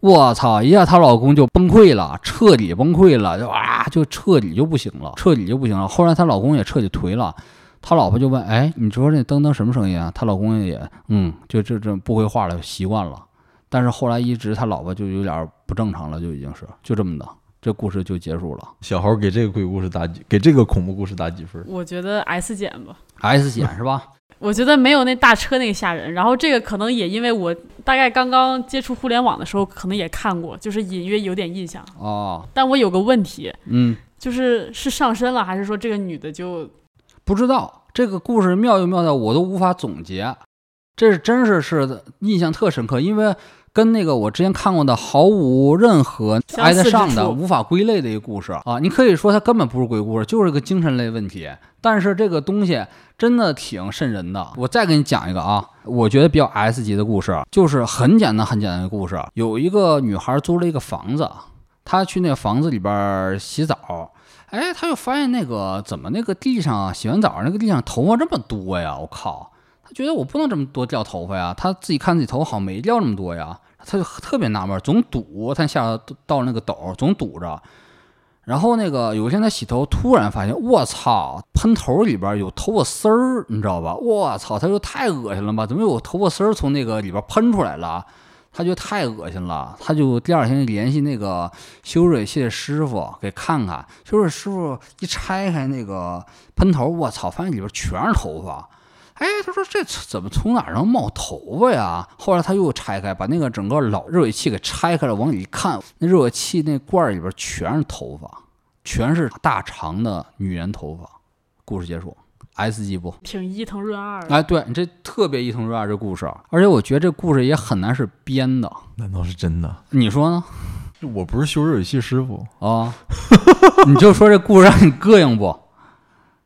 我操！一下她老公就崩溃了，彻底崩溃了，就啊，就彻底就不行了，彻底就不行了。后来她老公也彻底颓了，她老婆就问：“哎，你说那噔噔什么声音啊？”她老公也嗯，就这这不回话了，习惯了。但是后来一直他老婆就有点不正常了，就已经是就这么的，这故事就结束了。小猴给这个鬼故事打几？给这个恐怖故事打几分？我觉得 S 减吧。S 减是吧？我觉得没有那大车那个吓人。然后这个可能也因为我大概刚刚接触互联网的时候，可能也看过，就是隐约有点印象。哦，但我有个问题，嗯，就是是上身了，还是说这个女的就不知道这个故事妙就妙在我都无法总结，这是真是是印象特深刻，因为跟那个我之前看过的毫无任何挨得上的、无法归类的一个故事啊！你可以说它根本不是鬼故事，就是个精神类问题。但是这个东西真的挺瘆人的。我再给你讲一个啊，我觉得比较 S 级的故事，就是很简单很简单的故事。有一个女孩租了一个房子，她去那个房子里边洗澡。哎，她就发现那个怎么那个地上啊，洗完澡那个地上头发这么多呀！我靠，她觉得我不能这么多掉头发呀，她自己看自己头发好像没掉那么多呀，他就特别纳闷，总堵，他下到那个斗总堵着。然后那个有一天他洗头，突然发现我操，喷头里边有头发丝儿，你知道吧？我操，他说太恶心了吧？怎么有头发丝儿从那个里边喷出来了？他觉得太恶心了，他就第二天联系那个修水器的师傅给看看。修水师傅一拆开那个喷头，我操，发现里边全是头发。哎，他说这怎么从哪儿能冒头发呀？后来他又拆开，把那个整个老热水器给拆开了，往里一看，那热水器那罐儿里边全是头发，全是大长的女人头发。故事结束，S 级不？挺伊藤润二的。哎，对你这特别伊藤润二这故事，而且我觉得这故事也很难是编的，难道是真的？你说呢？我不是修热水器师傅，啊、你就说这故事让你膈应不？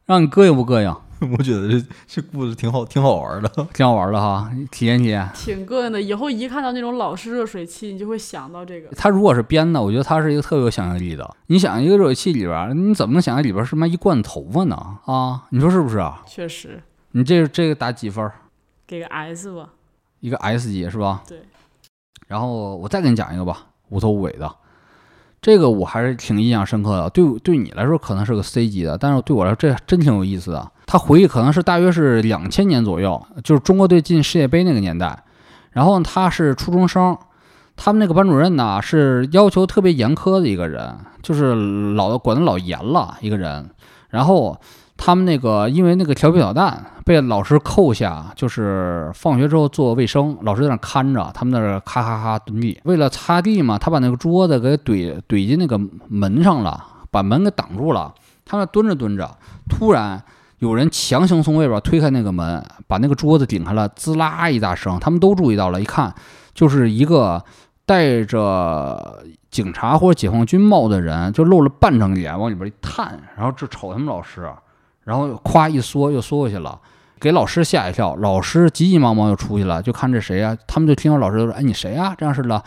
让你膈应不膈应？我觉得这这故事挺好，挺好玩的。挺好玩的哈，体验体验。挺膈应的，以后一看到那种老式热水器，你就会想到这个。他如果是编的，我觉得他是一个特别有想象力的。你想一个热水器里边儿，你怎么能想象里边儿是妈一罐头发呢？啊，你说是不是啊？确实，你这这个打几分儿？给个 S 吧。一个 S 级是吧？对。然后我再给你讲一个吧，无头无尾的。这个我还是挺印象深刻的，对对你来说可能是个 C 级的，但是对我来说这真挺有意思的。他回忆可能是大约是两千年左右，就是中国队进世界杯那个年代。然后他是初中生，他们那个班主任呢是要求特别严苛的一个人，就是老管得老严了一个人。然后他们那个因为那个调皮捣蛋被老师扣下，就是放学之后做卫生，老师在那看着，他们在那咔咔咔蹲地。为了擦地嘛，他把那个桌子给怼怼进那个门上了，把门给挡住了。他们蹲着蹲着，突然有人强行从外边推开那个门，把那个桌子顶开了，滋啦一大声。他们都注意到了，一看就是一个戴着警察或者解放军帽的人，就露了半张脸往里边一探，然后就瞅他们老师，然后咵一缩又缩过去了。给老师吓一跳，老师急急忙忙又出去了，就看这谁呀、他们就听到老师说：“哎，你谁呀、这样式的。”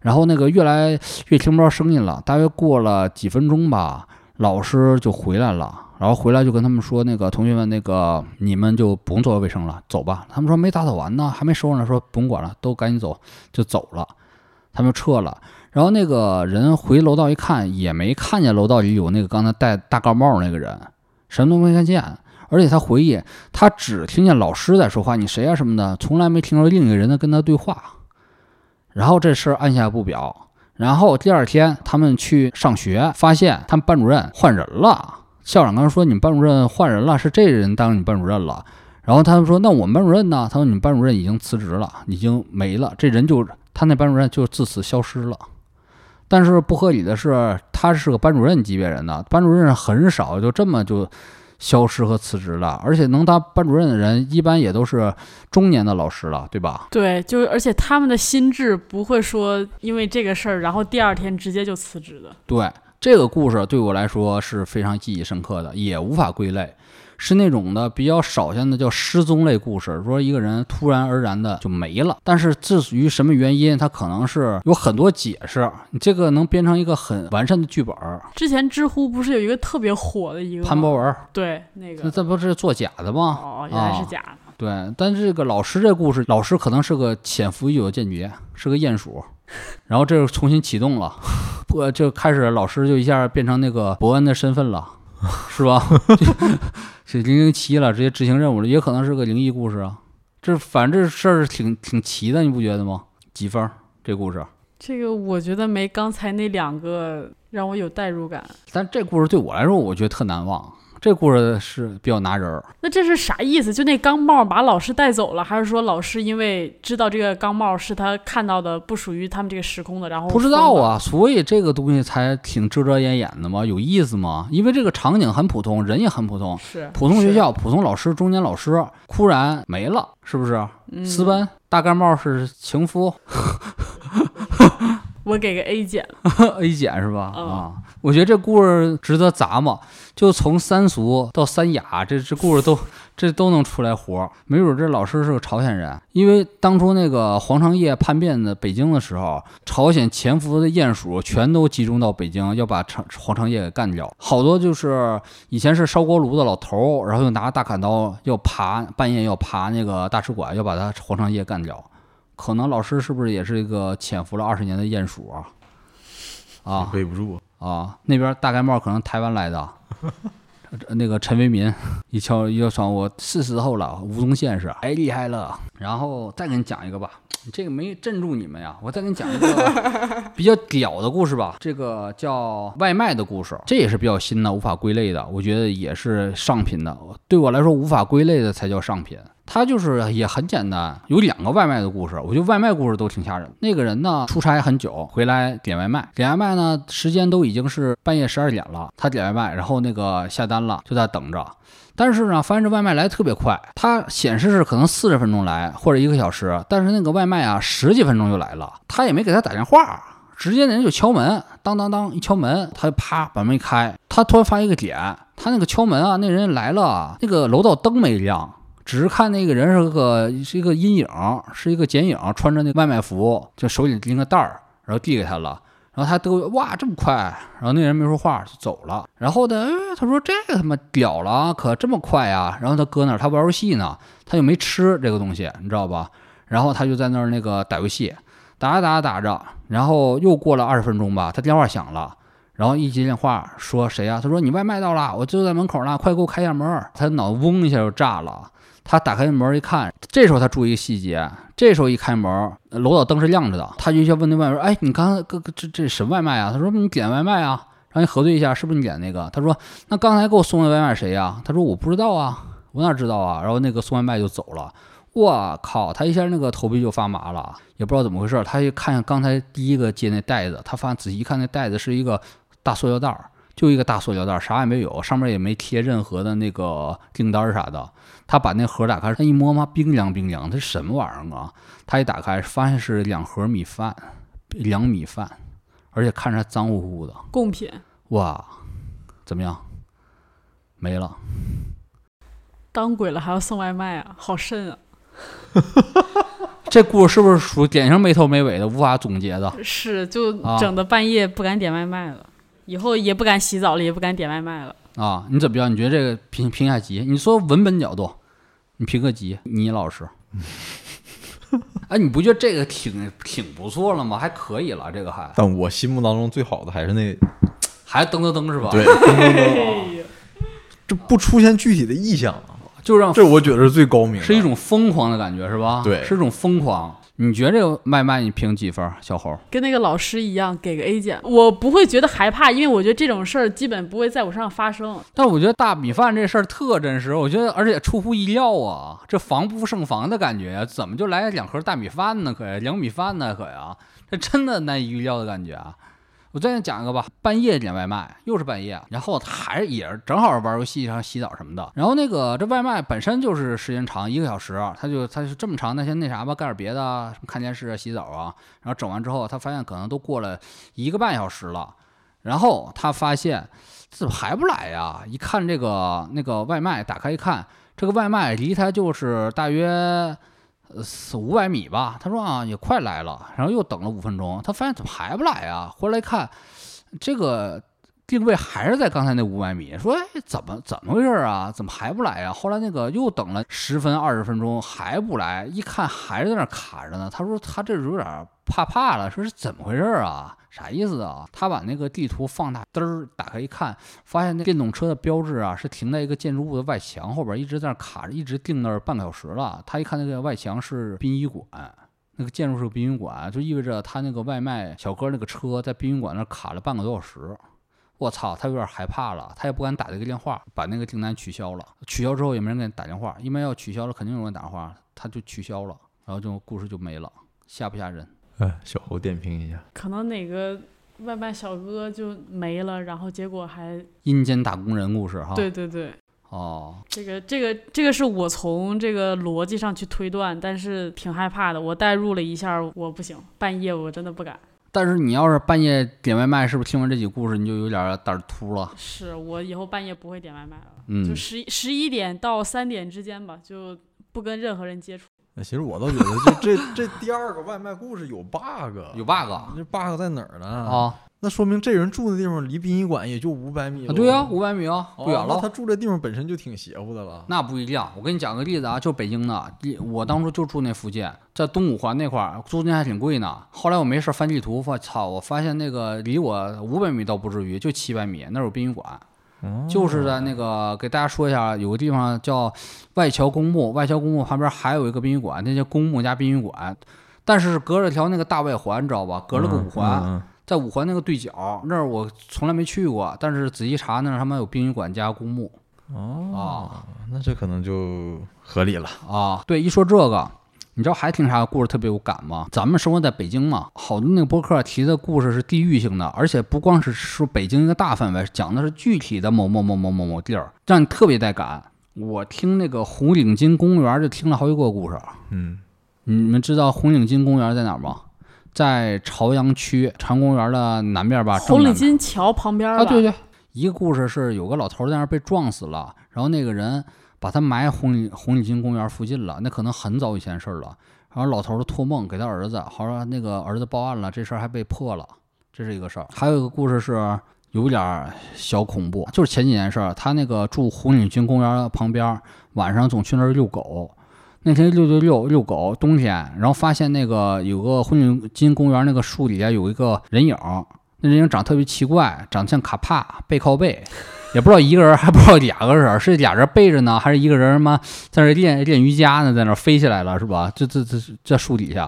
然后那个越来越听不着声音了，大约过了几分钟吧，老师就回来了，然后回来就跟他们说：“那个同学们，那个你们就不用做卫生了，走吧。”他们说没打扫完呢，还没收拾呢，说不用管了，都赶紧走，就走了。他们撤了。然后那个人回楼道一看，也没看见楼道里有那个刚才戴大高帽那个人，什么都没看见。而且他回忆，他只听见老师在说话，你谁呀、什么的，从来没听说另一个人在跟他对话。然后这事儿按下不表。然后第二天他们去上学，发现他们班主任换人了。校长刚说：“你们班主任换人了，是这人当你班主任了。”然后他们说：“那我们班主任呢？”他说：“你们班主任已经辞职了，已经没了。这人就他那班主任就自此消失了。”但是不合理的是，他是个班主任级别人呢，班主任很少就这么就消失和辞职了，而且能当班主任的人，一般也都是中年的老师了，对吧？对，就是而且他们的心智不会说因为这个事儿，然后第二天直接就辞职的。对，这个故事对我来说是非常记忆深刻的，也无法归类，是那种的比较少见的叫失踪类故事，说一个人突然而然的就没了，但是至于什么原因，它可能是有很多解释，你这个能编成一个很完善的剧本儿。之前知乎不是有一个特别火的一个潘博文，对那个那这不是做假的吗？哦，原来是啊假的。对，但是这个老师这故事，老师可能是个潜伏已久的间谍，是个鼹鼠，然后这又重新启动了，不就开始老师就一下变成那个伯恩的身份了，是吧？是零零七了，直接执行任务了，也可能是个灵异故事啊。这反正这事儿挺挺奇的，你不觉得吗？几分儿这故事？这个我觉得没刚才那两个让我有代入感。但这故事对我来说，我觉得特难忘。这故事是比较拿人儿，那这是啥意思？就那钢帽把老师带走了，还是说老师因为知道这个钢帽是他看到的不属于他们这个时空的，然后不知道？啊，所以这个东西才挺遮遮掩掩的嘛，有意思吗？因为这个场景很普通，人也很普通，是普通学，校、普通老师、中年老师，忽然没了，是不是？嗯私奔，大盖帽是情夫我给个 A 减，，A 减是吧？嗯啊，我觉得这故事值得咂摸，就从三俗到三雅，这这故事都 这都能出来活儿。没准这老师是个朝鲜人，因为当初那个黄长业叛变的北京的时候，朝鲜潜伏的鼹鼠全都集中到北京，要把长黄长业给干掉。好多就是以前是烧锅炉的老头儿，然后又拿大砍刀要爬，半夜要爬那个大使馆，要把他黄长业干掉。可能老师是不是也是一个潜伏了二十年的鼹鼠啊？啊，背不住。啊，那边大盖帽可能台湾来的。那个陈为民一敲一敲我是时候了，吴宗宪是太厉害了。然后再给你讲一个吧，这个没镇住你们呀。我再给你讲一个比较屌的故事吧，这个叫外卖的故事，这也是比较新的，无法归类的，我觉得也是上品的。对我来说，无法归类的才叫上品。他就是也很简单，有两个外卖的故事，我觉得外卖故事都挺吓人。那个人呢，出差很久，回来点外卖，点外卖呢，时间都已经是半夜十二点了，他点外卖，然后那个下单了，就在等着。但是呢，发现这外卖来特别快，它显示是可能四十分钟来或者一个小时，但是那个外卖啊十几分钟就来了，他也没给他打电话，直接人就敲门，当当当一敲门，他就啪把门一开，他突然发一个点，他那个敲门啊，那人来了，那个楼道灯没亮。只是看那个人是个是一个阴影，是一个剪影，穿着那外卖服，就手里拎个袋儿，然后递给他了。然后他都哇这么快，然后那人没说话就走了。然后呢，哎他说这个他妈屌了，可这么快呀？然后他搁那儿，他玩游戏呢，他就没吃这个东西，你知道吧？然后他就在那儿那个打游戏，打着打着打着，然后又过了二十分钟吧，他电话响了，然后一接电话说谁呀？他说你外卖到了，我就在门口呢，快给我开下门。他脑子嗡一下就炸了。他打开门一看，这时候他注意一细节，这时候一开门，楼道灯是亮着的，他就先问那外卖说：“哎，你刚才哥哥这这什么外卖啊？”他说：“你点外卖啊。”然后你核对一下，是不是你点那个？他说：“那刚才给我送的外卖谁呀？”他说：“我不知道啊，我哪知道啊？”然后那个送外卖就走了。我靠，他一下那个头皮就发麻了，也不知道怎么回事。他一看刚才第一个接那袋子，他发现仔细一看，那袋子是一个大塑料袋儿。就一个大塑料袋，啥也没有，上面也没贴任何的那个订单啥的。他把那盒打开，他一摸嘛，冰凉冰凉，这什么玩意儿啊？他一打开，发现是两盒米饭，凉米饭，而且看着脏乎乎的贡品。哇，怎么样？没了。当鬼了还要送外卖啊？好甚啊！这故事是不是属典型没头没尾的，无法总结的？是，就整的半夜不敢点外卖了。以后也不敢洗澡了，也不敢点外卖了啊！你怎么样？你觉得这个评评下级？你说文本角度，你评个级，倪老师。哎，你不觉得这个挺挺不错了吗？还可以了，这个还。但我心目当中最好的还是那，还噔噔噔是吧？对，噔噔噔。这不出现具体的意象，就让这我觉得是最高明，是一种疯狂的感觉，是吧？对，是一种疯狂。你觉得这个外卖你评几分，小猴？跟那个老师一样，给个 A 减。我不会觉得害怕，因为我觉得这种事儿基本不会在我身上发生。但我觉得大米饭这事儿特真实，我觉得而且出乎意料啊，这防不胜防的感觉呀，怎么就来两盒大米饭呢？可呀，凉米饭呢？可呀，这真的难以预料的感觉啊。我再讲一个吧，半夜点外卖，又是半夜，然后还也是正好玩游戏，然后洗澡什么的。然后那个这外卖本身就是时间长，一个小时，他就他就这么长，那先那啥吧，干点别的，什么看电视啊、洗澡啊。然后整完之后，他发现可能都过了一个半小时了，然后他发现怎么还不来呀？一看这个那个外卖，打开一看，这个外卖离他就是大约。呃，四五百米吧。他说啊，也快来了。然后又等了五分钟，他发现怎么还不来啊？回来一看，这个定位还是在刚才那五百米。说，哎，怎么怎么回事啊？怎么还不来啊？后来那个又等了十分二十分钟还不来，一看还是在那卡着呢。他说他这有点怕怕了，说是怎么回事啊？啥意思啊？他把那个地图放大，嘚儿打开一看，发现那电动车的标志啊是停在一个建筑物的外墙后边，一直在那卡着，一直定那儿半个小时了。他一看那个外墙是殡仪馆，那个建筑是殡仪馆，就意味着他那个外卖小哥那个车在殡仪馆那卡了半个多小时。我操，他有点害怕了，他也不敢打这个电话，把那个订单取消了。取消之后也没人给他打电话，一般要取消了肯定有人打电话，他就取消了，然后这个故事就没了，吓不吓人？哎，小侯点评一下，可能哪个外卖小哥就没了，然后结果还阴间打工人故事哈。对对对，哦，这个这个这个是我从这个逻辑上去推断，但是挺害怕的，我代入了一下，我不行，半夜我真的不敢。但是你要是半夜点外卖，是不是听完这几个故事你就有点胆突了？是我以后半夜不会点外卖了，嗯，就十十一点到三点之间吧，就不跟任何人接触。其实我倒觉得，这这这第二个外卖故事有 bug，有 bug，这 bug 在哪儿呢？啊，那说明这人住的地方离殡仪馆也就五百米啊，对呀、五百米啊，哦不远了。那他住这地方本身就挺邪乎的了。那不一定，我给你讲个例子啊，就北京的，我当初就住那附近，在东五环那块儿，租金还挺贵呢。后来我没事翻地图，我操，我发现那个离我五百米倒不至于，就七百米，那儿有殡仪馆，哦就是在那个给大家说一下，有个地方叫外桥公墓，外桥公墓旁边还有一个殡仪馆，那叫公墓加殡仪馆，但是隔着条那个大外环，你知道吧？隔了个五环，嗯在五环那个对角那儿，我从来没去过，但是仔细查那儿他妈有殡仪馆加公墓。嗯哦，啊那这可能就合理了。啊，对，一说这个，你知道还听啥故事特别有感吗？咱们生活在北京嘛，好多那个播客提的故事是地域性的，而且不光是说北京一个大范围，讲的是具体的某某某某某某地儿，让你特别带感。我听那个红领巾公园就听了好几个故事。嗯，你们知道红领巾公园在哪儿吗？在朝阳区朝阳公园的南边吧，红领巾桥旁边啊，吧对对，一个故事是有个老头儿在那儿被撞死了，然后那个人把他埋红领红领巾公园附近了，那可能很早以前事儿了。然后老头儿托梦给他儿子，好像那个儿子报案了，这事儿还被破了，这是一个事儿。还有一个故事是有点小恐怖，就是前几年事儿，他那个住红领巾公园旁边，晚上总去那儿遛狗。那天遛遛遛遛狗，冬天，然后发现那个有个红领巾公园那个树底下有一个人影儿，那人影长得特别奇怪，长得像卡帕，背靠背，也不知道一个人，还不知道俩个人，是俩人背着呢，还是一个人妈在那练练瑜伽呢，在那飞起来了是吧？这这这这树底下，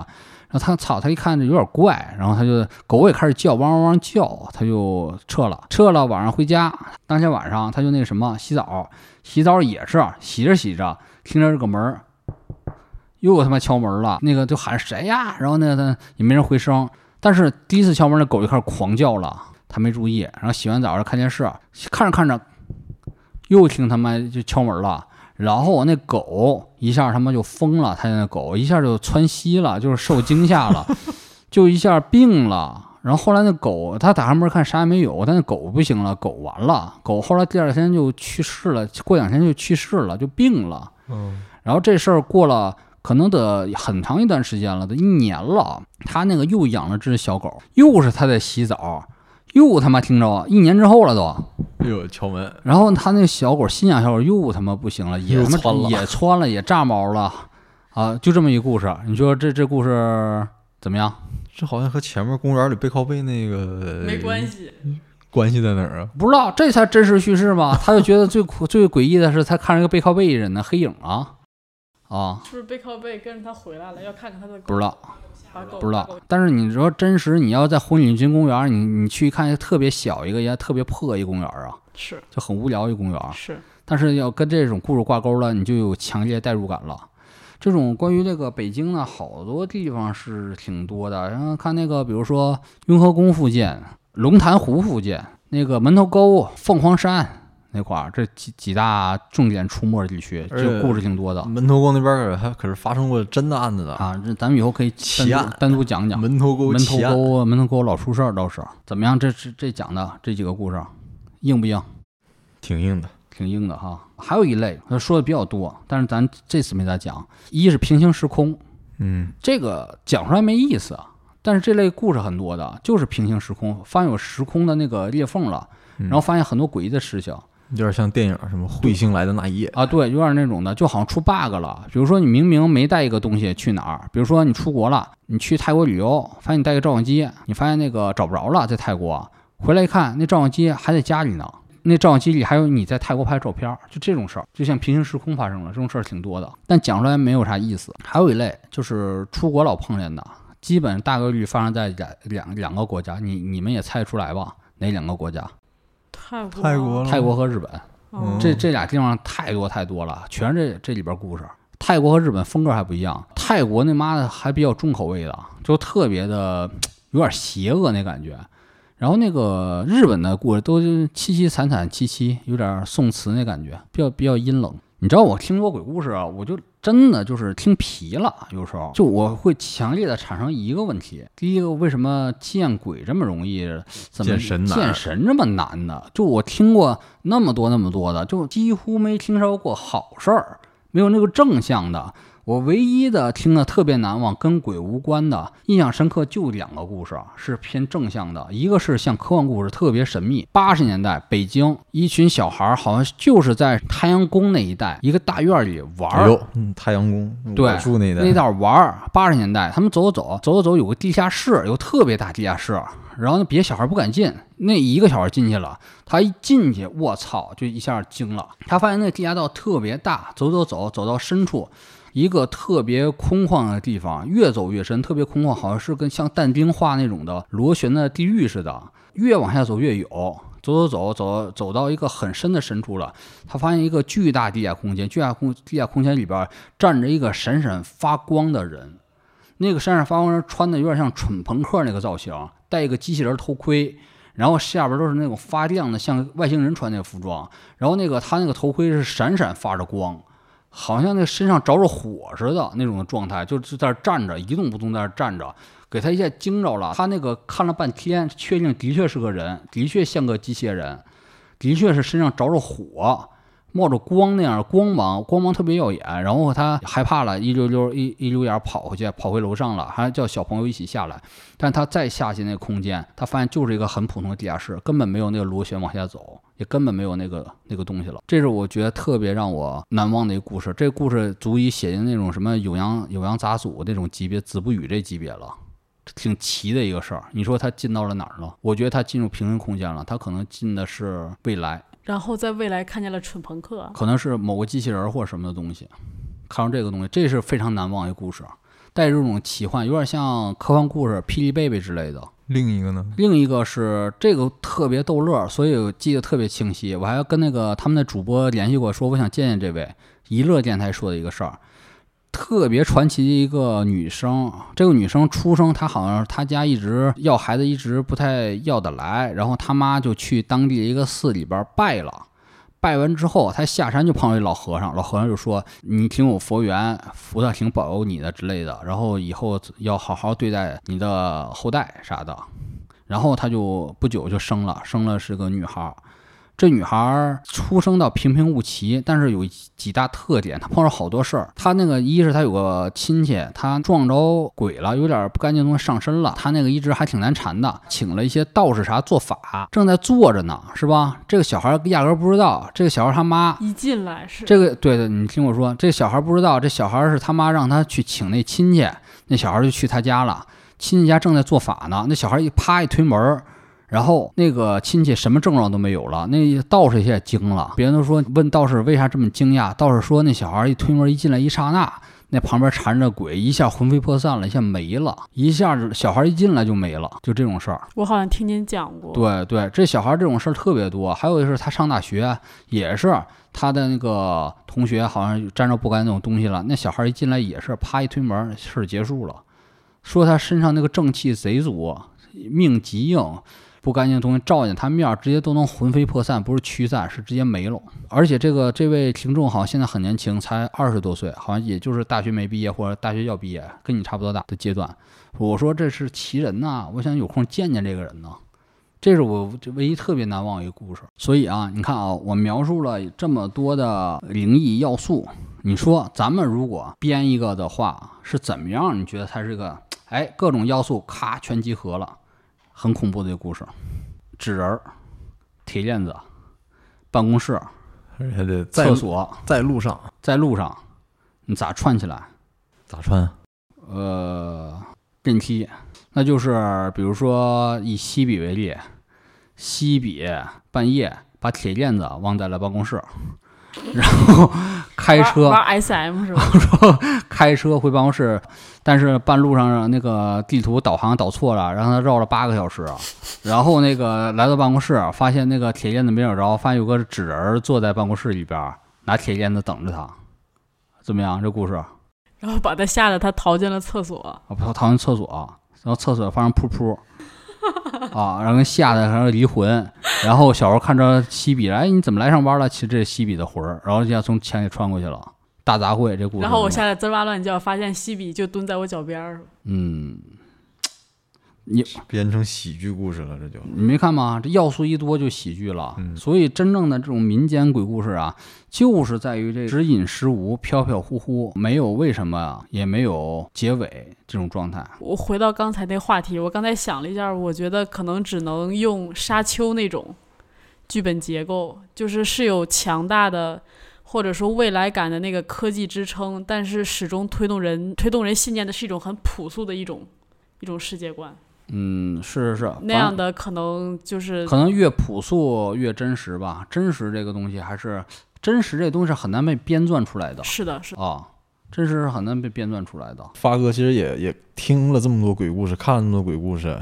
然后他操，他一看着有点怪，然后他就狗也开始叫，汪汪汪叫，他就撤了，撤了，晚上回家，当天晚上他就那什么洗澡，洗澡也是洗着洗着，听着这个门。又他妈敲门了，那个就喊谁呀？然后那个他也没人回声，但是第一次敲门，那狗就开始狂叫了，他没注意，然后洗完澡看电视，看着看着，又听他妈就敲门了，然后我那狗一下他妈就疯了，他那狗一下就窜稀了，就是受惊吓了，就一下病了。然后后来那狗，他打开门看啥也没有，但那狗不行了，狗完了，狗后来第二天就去世了，过两天就去世了，就病了。嗯，然后这事儿过了，可能得很长一段时间了，得一年了。他那个又养了只小狗，又是他在洗澡，又他妈听着一年之后了都。又有敲门，然后他那个小狗新养小狗又他妈不行了，也他妈又窜了也窜了，也炸毛了啊！就这么一故事，你说这这故事怎么样？这好像和前面公园里背靠背那个没关，系。关系在哪儿啊？不知道，这才真实叙事吗？他就觉得最苦最诡异的是，他看着一个背靠背人呢黑影啊啊，是不是背靠背跟着他回来了？要看看他的狗。不知道。不知道，但是你说真实，你要在红领巾公园，你你去看，特别小一个，也特别破一公园啊，是就很无聊一公园。是，但是要跟这种故事挂钩了，你就有强烈代入感了。这种关于这个北京呢，好多地方是挺多的。然后看那个，比如说雍和宫附近、龙潭湖附近、那个门头沟、凤凰山那块儿，这几几大重点出没地区，而且就故事挺多的门头沟那边儿还可是发生过真的案子的，啊。这咱们以后可以奇案单独单独讲讲。门头沟门头，沟，门头沟老出事儿倒是怎么样？这这这讲的这几个故事硬不硬？挺硬的。挺硬的哈。还有一类，他说的比较多，但是咱这次没咋讲。一是平行时空，嗯，这个讲出来没意思，但是这类故事很多的，就是平行时空，发现有时空的那个裂缝了，嗯然后发现很多诡异的事情有点像电影什么《彗星来的那一夜》。啊，对，有点那种的，就好像出 bug 了。比如说你明明没带一个东西去哪儿，比如说你出国了，你去泰国旅游，发现你带个照相机，你发现那个找不着了，在泰国，回来一看，那照相机还在家里呢。那照相机里还有你在泰国拍的照片，就这种事儿，就像平行时空发生了，这种事儿挺多的，但讲出来没有啥意思。还有一类就是出国老碰见的，基本大概率发生在两两两个国家，你你们也猜出来吧？哪两个国家？泰国泰国泰国和日本。哦这这俩地方太多太多了，全是这这里边故事。泰国和日本风格还不一样，泰国那妈的还比较重口味的，就特别的有点邪恶那感觉。然后那个日本的故事都是凄凄惨惨戚戚，有点宋词那感觉，比较比较阴冷。你知道我听说鬼故事啊，我就真的就是听疲了，有时候就我会强烈的产生一个问题：第一个，为什么见鬼这么容易，怎么见神见神这么难呢？就我听过那么多那么多的，就几乎没听说过好事儿，没有那个正向的。我唯一的听的特别难忘，跟鬼无关的，印象深刻就两个故事，是偏正向的。一个是像科幻故事，特别神秘。八十年代北京一群小孩儿，好像就是在太阳宫那一带一个大院里玩儿。哎呦，嗯，太阳宫，对住那那带，道玩儿，八十年代他们走走走走走，有个地下室，有特别大地下室，然后呢，别的小孩不敢进，那一个小孩进去了，他一进去，我操，就一下惊了，他发现那地下道特别大，走走走走到深处。一个特别空旷的地方，越走越深，特别空旷，好像是跟像但丁画那种的螺旋的地狱似的。越往下走越有，走走走走走到一个很深的深处了，他发现一个巨大地下空间，巨大空地下空间里边站着一个闪闪发光的人，那个闪闪发光人穿的有点像蠢朋克那个造型，戴一个机器人头盔，然后下边都是那种发亮的，像外星人穿那个服装，然后那个他那个头盔是闪闪发着光，好像那身上着着火似的那种状态，就就在那站着，一动不动在那站着。给他一下惊着了，他那个看了半天，确定的确是个人，的确像个机械人，的确是身上着着火，冒着光那样光芒，光芒特别耀眼。然后他害怕了，一溜溜一一溜烟跑回去，跑回楼上了，还叫小朋友一起下来。但他再下去那空间，他发现就是一个很普通的地下室，根本没有那个螺旋往下走，也根本没有那个那个东西了。这是我觉得特别让我难忘的一个故事。这个故事足以写进那种什么酉阳酉阳杂俎那种级别，子不语这级别了。挺奇的一个事儿，你说他进到了哪儿了？我觉得他进入平行空间了，他可能进的是未来，然后在未来看见了蠢朋克，可能是某个机器人儿或者什么的东西。看到这个东西，这是非常难忘一个故事，带着这种奇幻，有点像科幻故事《霹雳贝贝》之类的。另一个呢？另一个是这个特别逗乐，所以我记得特别清晰。我还要跟那个他们的主播联系过，说我想见见这位娱乐电台说的一个事儿。特别传奇的一个女生，这个女生出生，她好像她家一直要孩子，一直不太要得来，然后她妈就去当地的一个寺里边拜了。拜完之后，他下山就碰到一老和尚，老和尚就说：“你挺有佛缘，菩萨挺保佑你的之类的，然后以后要好好对待你的后代啥的。”然后他就不久就生了，生了是个女孩儿。这女孩出生到平平无奇，但是有几大特点，她碰到好多事儿。她那个一是她有个亲戚，她撞着鬼了，有点不干净东西上身了。她那个一直还挺难缠的，请了一些道士啥做法，正在做着呢，是吧？这个小孩压根儿不知道，这个小孩他妈一进来是这个对对，你听我说，这小孩不知道，这小孩是他妈让他去请那亲戚，那小孩就去他家了。亲戚家正在做法呢，那小孩一啪一推门儿，然后那个亲戚什么症状都没有了，那道士一下惊了。别人都说问道士为啥这么惊讶，道士说那小孩一推门一进来一刹那，那旁边缠着鬼，一下魂飞魄散了，一下没了，一下子小孩一进来就没了，就这种事儿。我好像听您讲过，对对，这小孩这种事儿特别多。还有就是他上大学也是他的那个同学好像沾着不干净那种东西了，那小孩一进来也是啪一推门，事儿结束了。说他身上那个正气贼足，命极硬，不干净的东西照见他面，直接都能魂飞魄散，不是驱散，是直接没了。而且这个这位听众好像现在很年轻，才二十多岁，好像也就是大学没毕业或者大学要毕业，跟你差不多大的阶段。我说这是奇人呐，我想有空见见这个人呢。这是我这唯一特别难忘一个故事。所以啊，你看啊，我描述了这么多的灵异要素，你说咱们如果编一个的话，是怎么样？你觉得它是个哎各种要素咔全集合了，很恐怖的一个故事。纸人儿、铁链子、办公室、而且还得在厕所，在路上在路上，你咋串起来？咋串？呃，电梯，那就是比如说以西比为例，西比半夜把铁链子忘在了办公室，然后开车玩玩 SM 是吧？开车回办公室，但是半路上那个地图导航导错了，让他绕了八个小时，然后那个来到办公室，发现那个铁链子没找着，发现有个纸人儿坐在办公室里边儿，拿铁链子等着他，怎么样？这故事？然后把他吓得他逃进了厕所，啊，逃逃进厕所，然后厕所发生噗噗，啊，然后吓得还要离魂。然后小时候看着西比，哎，你怎么来上班了？其实这是西比的魂儿，然后就要从墙里穿过去了。大杂烩这故事。然后我吓得滋哇乱叫，发现西比就蹲在我脚边儿。嗯，你编成喜剧故事了，这就你没看吗？这要素一多就喜剧了。嗯所以真正的这种民间鬼故事啊，就是在于这时隐时无、飘飘忽忽，没有为什么，也没有结尾这种状态。我回到刚才那话题，我刚才想了一下，我觉得可能只能用沙丘那种剧本结构，就是是有强大的或者说未来感的那个科技支撑，但是始终推动人推动人信念的是一种很朴素的一种一种世界观。嗯，是是是，那样的可能就是可能越朴素越真实吧。真实这个东西还是真实，这东西是很难被编撰出来的是的，是的啊。真实是很难被编撰出来的。发哥其实也也听了这么多鬼故事，看了那么多鬼故事，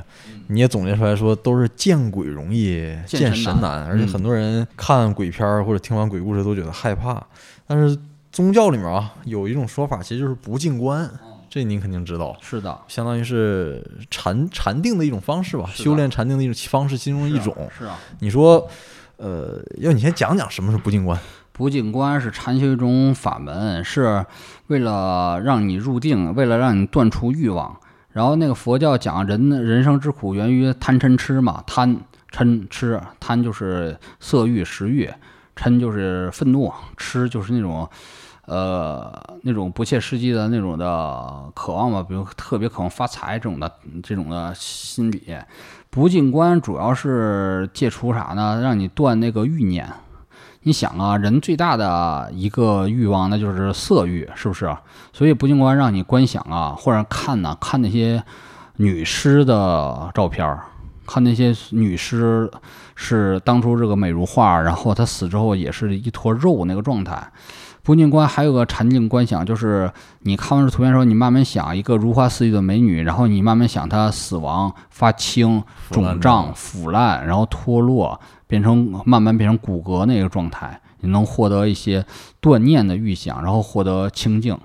你也总结出来说都是见鬼容易见见神神难难，而且嗯很多人看鬼片儿或者听完鬼故事都觉得害怕，但是宗教里面啊有一种说法，其实就是不进关，这您肯定知道。是的，相当于是禅禅定的一种方式吧，修炼禅定的一种方式其中的一是啊种。是啊。你说，呃，要你先讲讲什么是不进关？不进关是禅修一种法门，是为了让你入定，为了让你断除欲望。然后那个佛教讲人人生之苦源于贪嗔痴嘛，贪嗔痴，贪就是色欲食欲，嗔就是愤怒，痴就是那种。呃，那种不切实际的那种的渴望吧，比如特别渴望发财这种的这种的心理，不进关主要是戒除啥呢？让你断那个欲念。你想啊，人最大的一个欲望那就是色欲，是不是？所以不净观让你观想啊，或者看呐、看那些女尸的照片儿，看那些女尸是当初这个美如画，然后她死之后也是一坨肉那个状态。不净观还有个禅定观想，就是你看完这图片的时候，你慢慢想一个如花似玉的美女，然后你慢慢想她死亡、发青、肿胀、腐烂，然后脱落，变成慢慢变成骨骼那个状态，你能获得一些断念的预想，然后获得清净，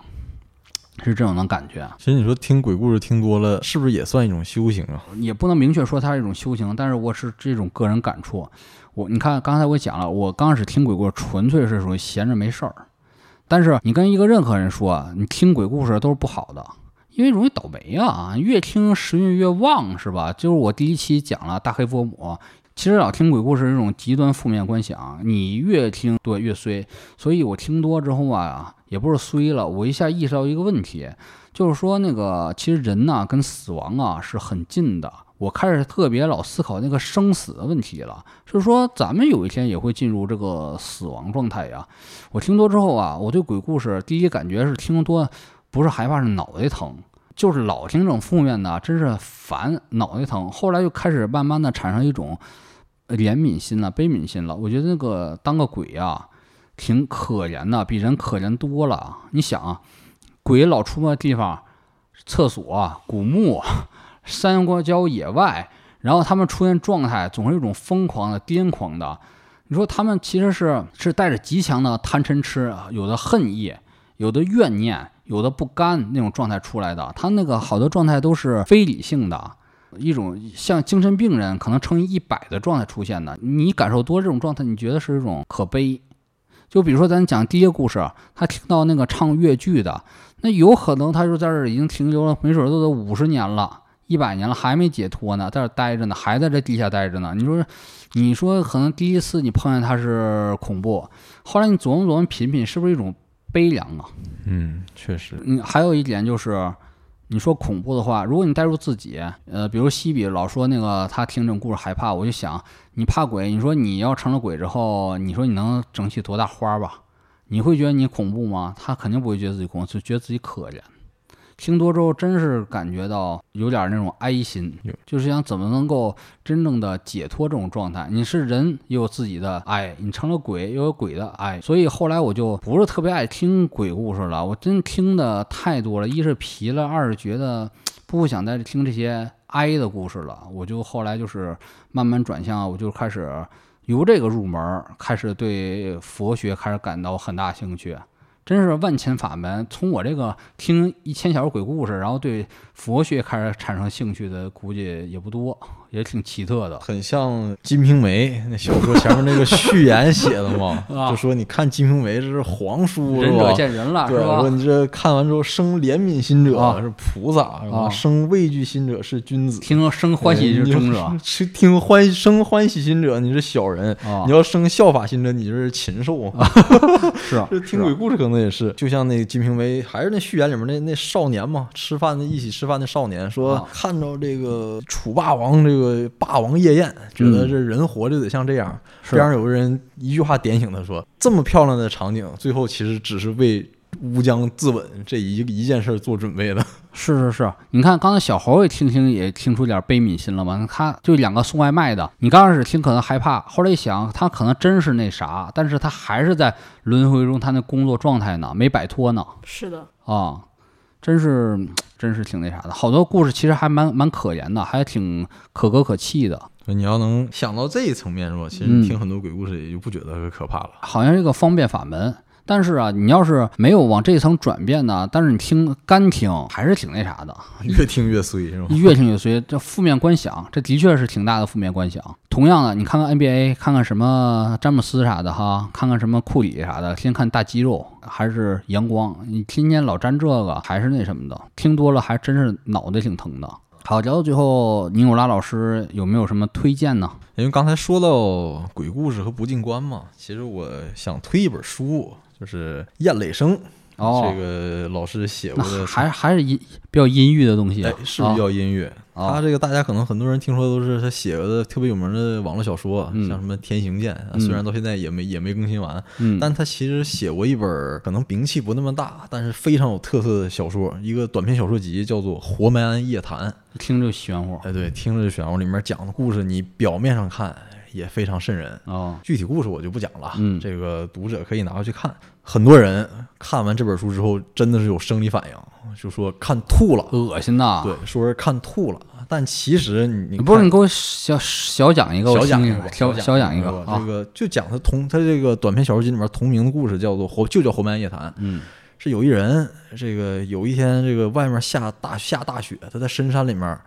是这种的感觉。其实你说听鬼故事听多了，是不是也算一种修行啊？也不能明确说它是一种修行，但是我是这种个人感触。我你看刚才我讲了，我刚开始听鬼故事纯粹是属于闲着没事儿，但是你跟一个任何人说你听鬼故事都是不好的，因为容易倒霉啊，越听时运越旺是吧？就是我第一期讲了大黑佛母。其实老听鬼故事是一种极端负面观想，你越听对越衰，所以我听多之后啊，也不是衰了，我一下意识到一个问题，就是说那个其实人呐、跟死亡啊是很近的。我开始特别老思考那个生死的问题了，就是说咱们有一天也会进入这个死亡状态呀。我听多之后啊，我对鬼故事第一感觉是听多，不是害怕，是脑袋疼，就是老听这种负面的，真是烦，脑袋疼。后来就开始慢慢的产生一种怜悯心了、悲悯心了。我觉得那个当个鬼啊，挺可怜的，比人可怜多了。你想啊，鬼老出没地方，厕所、古墓。山瓜郊野外，然后他们出现状态总是一种疯狂的、癫狂的。你说他们其实是是带着极强的贪嗔痴，有的恨意，有的怨念，有的不甘那种状态出来的。他那个好多状态都是非理性的，一种像精神病人可能乘以一百的状态出现的。你感受多这种状态，你觉得是一种可悲。就比如说咱讲第一个故事，他听到那个唱越剧的，那有可能他就在这儿已经停留了，没准都得五十年了。一百年了还没解脱呢，在这待着呢，还在这地下待着呢。你说，你说可能第一次你碰见他是恐怖，后来你琢磨琢磨品品，是不是一种悲凉啊？嗯，确实，嗯，还有一点就是，你说恐怖的话，如果你带入自己，呃，比如西比老说那个他听这种故事害怕，我就想，你怕鬼，你说你要成了鬼之后，你说你能整起多大花吧？你会觉得你恐怖吗？他肯定不会觉得自己恐怖，就觉得自己可怜。听多之后，真是感觉到有点那种哀心，就是想怎么能够真正的解脱这种状态。你是人，也有自己的哀；你成了鬼，又有鬼的哀。所以后来我就不是特别爱听鬼故事了，我真听的太多了，一是疲了，二是觉得 不想再听这些哀的故事了。我就后来就是慢慢转向，我就开始由这个入门，开始对佛学开始感到很大兴趣。真是万千法门，从我这个听一千小时鬼故事，然后对佛学开始产生兴趣的，估计也不多，也挺奇特的。很像《金瓶梅》那小说前面那个序言写的嘛，啊就说你看《金瓶梅》这是皇书是仁者？见仁了，对，是吧？说你这看完之后生怜悯心者啊是菩萨，是吧？啊生畏惧心者是君子。听生欢喜是忠者 是听欢生欢喜心者，你是小人；啊你，要生效法心者，你就是禽兽。是啊，这听鬼故事可能也是，就像那个《金瓶梅》，还是那序言里面那那少年嘛，吃饭的一起吃饭的少年说，啊看着这个楚霸王这个霸王夜宴，觉得嗯这人活着得像这样。是边上有个人一句话点醒他说：“这么漂亮的场景，最后其实只是为乌江自刎这一一件事儿做准备的。是是是，你看刚才小猴也听听也听出点悲悯心了吧？他就两个送外卖的，你刚开始听可能害怕，后来一想，他可能真是那啥，但是他还是在轮回中，他那工作状态呢没摆脱呢是的，啊，真是真是挺那啥的。好多故事其实还蛮蛮可言的，还挺可歌可泣的。你要能想到这一层面是吧？其实听很多鬼故事也就不觉得可怕了。好像是一个方便法门。但是啊，你要是没有往这一层转变呢，但是你听干听还是挺那啥的，越听越衰是吧？越听越衰，这负面观想，这的确是挺大的负面观想。同样的，你看看 NBA，看看什么詹姆斯啥的哈，看看什么库里啥的，先看大肌肉还是阳光，你天天老沾这个还是那什么的，听多了还真是脑袋挺疼的。好，聊到最后，尼古拉老师有没有什么推荐呢？因为刚才说到鬼故事和不进关嘛，其实我想推一本书，就是燕磊生、哦，这个老师写过的，还还是阴比较阴郁的东西啊。哎，是比较音乐。啊他这个大家可能很多人听说都是他写过的特别有名的网络小说，嗯。像什么《天行健》，嗯。虽然到现在也没也没更新完，嗯，但他其实写过一本可能名气不那么大，但是非常有特色的小说，一个短篇小说集，叫做《活埋庵夜谈》。听着玄乎。哎，对，听着就玄乎，里面讲的故事，你表面上看也非常瘆人。哦，具体故事我就不讲了，嗯。这个读者可以拿回去看。很多人看完这本书之后，真的是有生理反应，就说看吐了，恶心呐！对，说是看吐了。但其实你不是你给我小小讲一个，小讲一个吧，小小讲一个啊这，个就讲他同他这个短篇小说集里面同名的故事，叫做《活》，就叫《活埋夜谈》。嗯是有一人，这个有一天这个外面下大下大雪，他在深山里面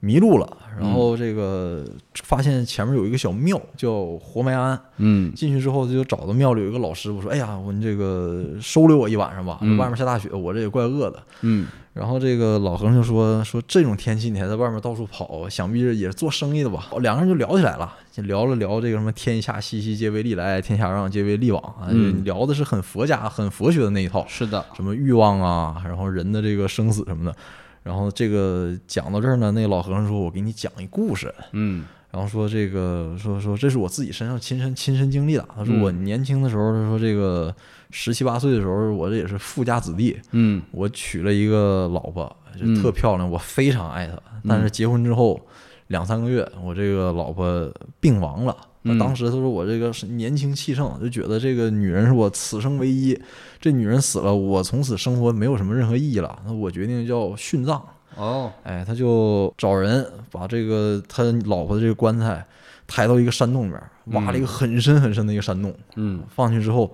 迷路了，然后这个发现前面有一个小庙叫活埋庵，嗯。进去之后，他就找到庙里有一个老师傅，说：“哎呀，我你这个收留我一晚上吧，嗯。外面下大雪，我这也怪饿的。嗯”然后这个老和尚就说：“说这种天气你还在外面到处跑，想必是也是做生意的吧？”两个人就聊起来了，就聊了聊这个什么“天下熙熙，皆为利来；天下攘攘，皆为利往”啊，嗯。聊的是很佛家、很佛学的那一套，是的，什么欲望啊，然后人的这个生死什么的。然后这个讲到这儿呢，那个老和尚说：“我给你讲一故事。”嗯然后说这个说说这是我自己身上亲身亲身经历的。他说嗯我年轻的时候，他说这个十七八岁的时候，我这也是富家子弟，嗯我娶了一个老婆，就嗯特漂亮，我非常爱她。但是结婚之后两三个月，我这个老婆病亡了。那当时他说我这个是年轻气盛，就觉得这个女人是我此生唯一，这女人死了，我从此生活没有什么任何意义了。那我决定要殉葬。哦哎，他就找人把这个他老婆的这个棺材抬到一个山洞里面，挖了一个很深很深的一个山洞，嗯放进去之后，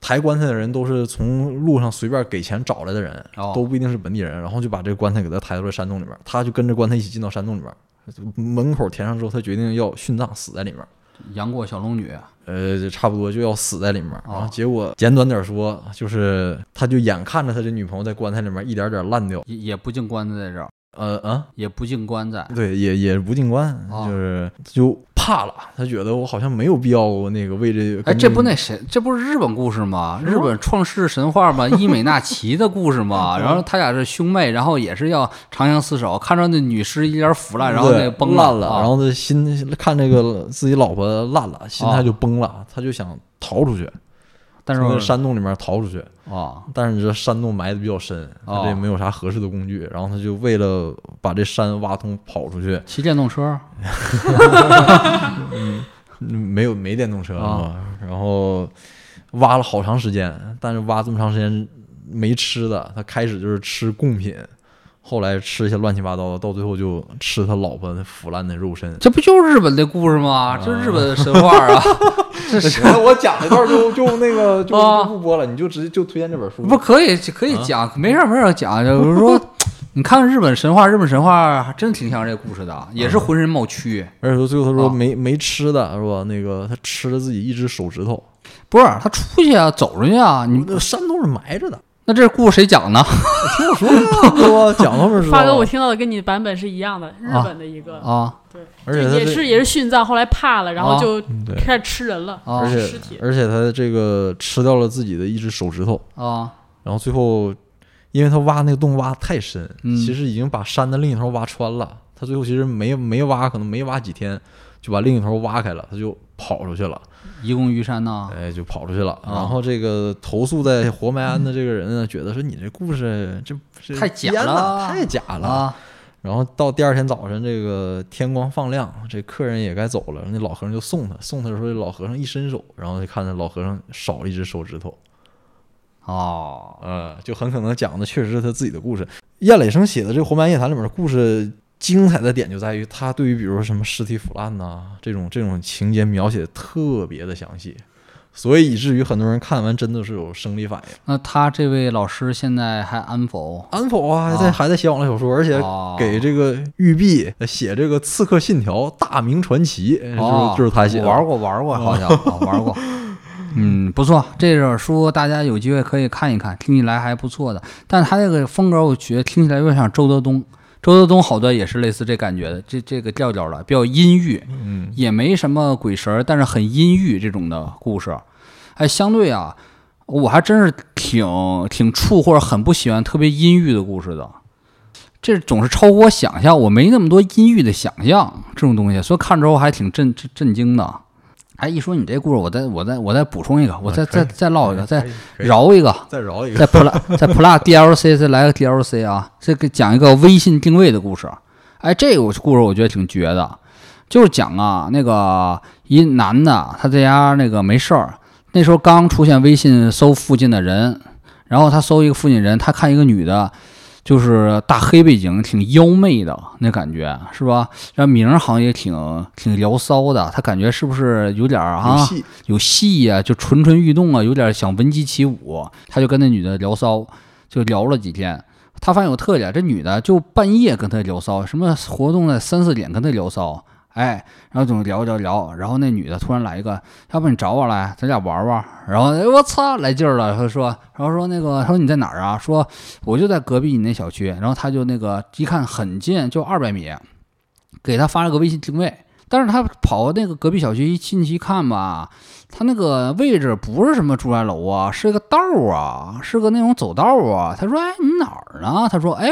抬棺材的人都是从路上随便给钱找来的人，哦都不一定是本地人，然后就把这个棺材给他抬到了山洞里面，他就跟着棺材一起进到山洞里面。门口填上之后，他决定要殉葬，死在里面。杨过小龙女。呃，差不多就要死在里面，啊哦。结果简短点说，就是他就眼看着他这女朋友在棺材里面一点点烂掉，也也不进棺材在这儿，呃啊，也不进棺材，对，也也不进棺，哦就是就怕了，他觉得我好像没有必要那个为这，哎，这不那谁，这不是日本故事吗？日本创世神话吗？伊美娜奇的故事吗？然后他俩是兄妹，然后也是要长相厮守，看着那女尸一点腐烂，然后那个崩烂了，啊然后他心看那个自己老婆烂了，心态哦就崩了，他就想逃出去，但从山洞里面逃出去，啊。但是你这山洞埋的比较深，他这也没有啥合适的工具，然后他就为了把这山挖通跑出去，骑电动车？嗯没有没电动车啊。嘛，然后挖了好长时间，但是挖这么长时间没吃的，他开始就是吃贡品，后来吃一些乱七八糟的，到最后就吃他老婆那腐烂的肉身。这不就是日本的故事吗？这是日本的神话啊！这是行了，我讲一段就就那个 就不播了，你就直接就推荐这本书。不可以可以讲，没事儿没事儿讲，就是说。你看日本神话，日本神话还真挺像这故事的，也是浑身冒蛆。而且说最后他说啊没、没吃的是吧？那个他吃了自己一只手指头，不是他出去啊，走出去啊，你那山都是埋着的。那这故事谁讲呢？听我说呀，是吧？讲他们知道发哥，我听到的跟你的版本是一样的，日啊本的一个，啊对，而且也是也是殉葬，后来怕了，然后啊就开始吃人了，啊而且尸体。而且他这个吃掉了自己的一只手指头，啊然后最后因为他挖那个洞挖太深，嗯其实已经把山的另一头挖穿了。他最后其实没没挖，可能没挖几天就把另一头挖开了，他就跑出去了。移宫于山呐。哎，就跑出去了。啊然后这个投诉在活埋庵的这个人呢，觉得说你这故事这这太假了太假了。啊然后到第二天早晨，这个天光放亮，这客人也该走了，那老和尚就送他，送他的时候，老和尚一伸手，然后就看见老和尚少了一只手指头，哦呃，就很可能讲的确实是他自己的故事。燕磊生写的这个《活埋夜谈》里面的故事。精彩的点就在于他对于比如说什么尸体腐烂呐、这种这种情节描写的特别的详细，所以以至于很多人看完真的是有生理反应。那他这位老师现在还安否？安否啊，还在、啊还在写网络小说，而且哦给这个玉璧写这个《刺客信条》大明传奇，就是就是他写的。我玩过，玩过，好像啊 玩过。嗯，不错，这本书大家有机会可以看一看，听起来还不错的。但他这个风格，我觉得听起来有点像周德东。周德东好多也是类似这感觉的，这这个调调的，比较阴郁，嗯，也没什么鬼神儿，但是很阴郁这种的故事。哎，相对啊，我还真是挺挺怵或者很不喜欢特别阴郁的故事的。这总是超乎我想象，我没那么多阴郁的想象这种东西，所以看之后还挺震震震惊的。哎，一说你这故事，我再我再我再补充一个，我再再再唠一个，再饶一个，再饶一个。再 Plus 再 Plus DLC 再来个 DLC 啊，这个讲一个微信定位的故事。哎，这个故事我觉得挺绝的，就是讲啊，那个一男的他在家那个没事儿，那时候刚出现微信搜附近的人，然后他搜一个附近人，他看一个女的，就是大黑背景，挺妖媚的那感觉是吧？然后名儿好像也挺挺聊骚的，他感觉是不是有点儿啊？有戏，有戏呀、就蠢蠢欲动啊，有点想闻鸡起舞。他就跟那女的聊骚，就聊了几天。他发现有特点，这女的就半夜跟他聊骚，什么活动在三四点跟他聊骚，哎，然后总聊聊聊，然后那女的突然来一个，要不你找我来，咱俩玩玩。然后哎我操，来劲儿了，他说，然后说那个，他说你在哪儿啊？说我就在隔壁你那小区。然后他就那个一看很近，就二百米，给他发了个微信定位。但是他跑那个隔壁小区一进去一看吧，他那个位置不是什么住宅楼啊，是个道儿啊，是个那种走道啊。他说：“哎，你哪儿呢？”他说：“哎，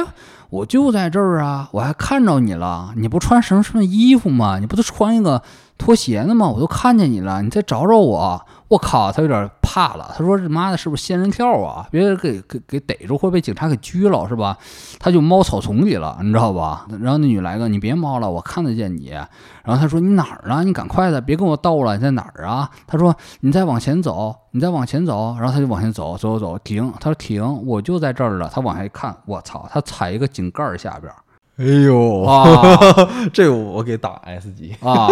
我就在这儿啊，我还看着你了。你不穿什么什么衣服吗？你不都穿一个拖鞋呢吗？我都看见你了，你再找找我。”我靠，他有点怕了。他说：“这妈的，是不是仙人跳啊？别给给给逮住，会被警察给拘了，是吧？”他就猫草丛里了，你知道吧？然后那女来个：“你别猫了，我看得见你。”然后他说：“你哪儿啊？你赶快的，别跟我逗了，你在哪儿啊？”他说：“你再往前走，你再往前走。”然后他就往前走，走走走，停。他说：“停，我就在这儿了。”他往下一看，我操，他踩一个井盖下边哎呦，啊 这我给打 S 级。啊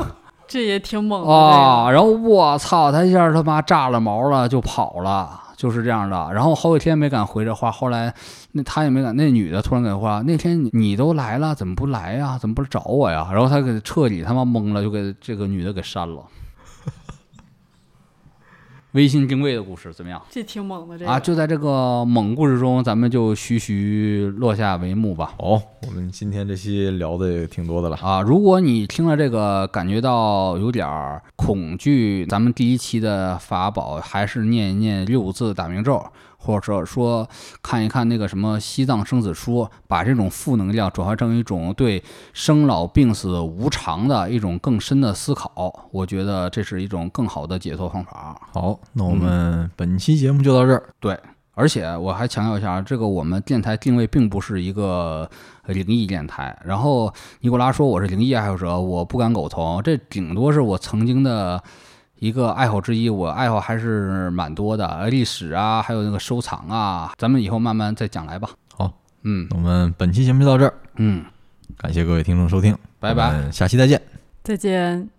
这也挺猛的啊！然后我操，他一下他妈炸了毛了，就跑了。就是这样的，然后好几天没敢回这话，后来那他也没敢，那女的突然给话，那天你你都来了，怎么不来呀？怎么不找我呀？然后他给彻底他妈懵了，就给这个女的给删了。微信定位的故事怎么样这挺猛的这个啊？就在这个猛故事中，咱们就徐徐落下帷幕吧。好，我们今天这期聊的也挺多的了。啊，如果你听了这个感觉到有点儿恐惧，咱们第一期的法宝还是念一念六字大明咒，或者说看一看那个什么西藏生死书，把这种负能量转化成一种对生老病死无常的一种更深的思考，我觉得这是一种更好的解脱方法。好，那我们本期节目就到这儿。对，而且我还强调一下，这个我们电台定位并不是一个灵异电台。然后尼古拉说我是灵异爱好者，我不敢苟同，这顶多是我曾经的一个爱好之一。我爱好还是蛮多的，历史啊，还有那个收藏啊，咱们以后慢慢再讲来吧。好，嗯我们本期节目就到这儿，嗯，感谢各位听众收听，拜拜下期再见。再见。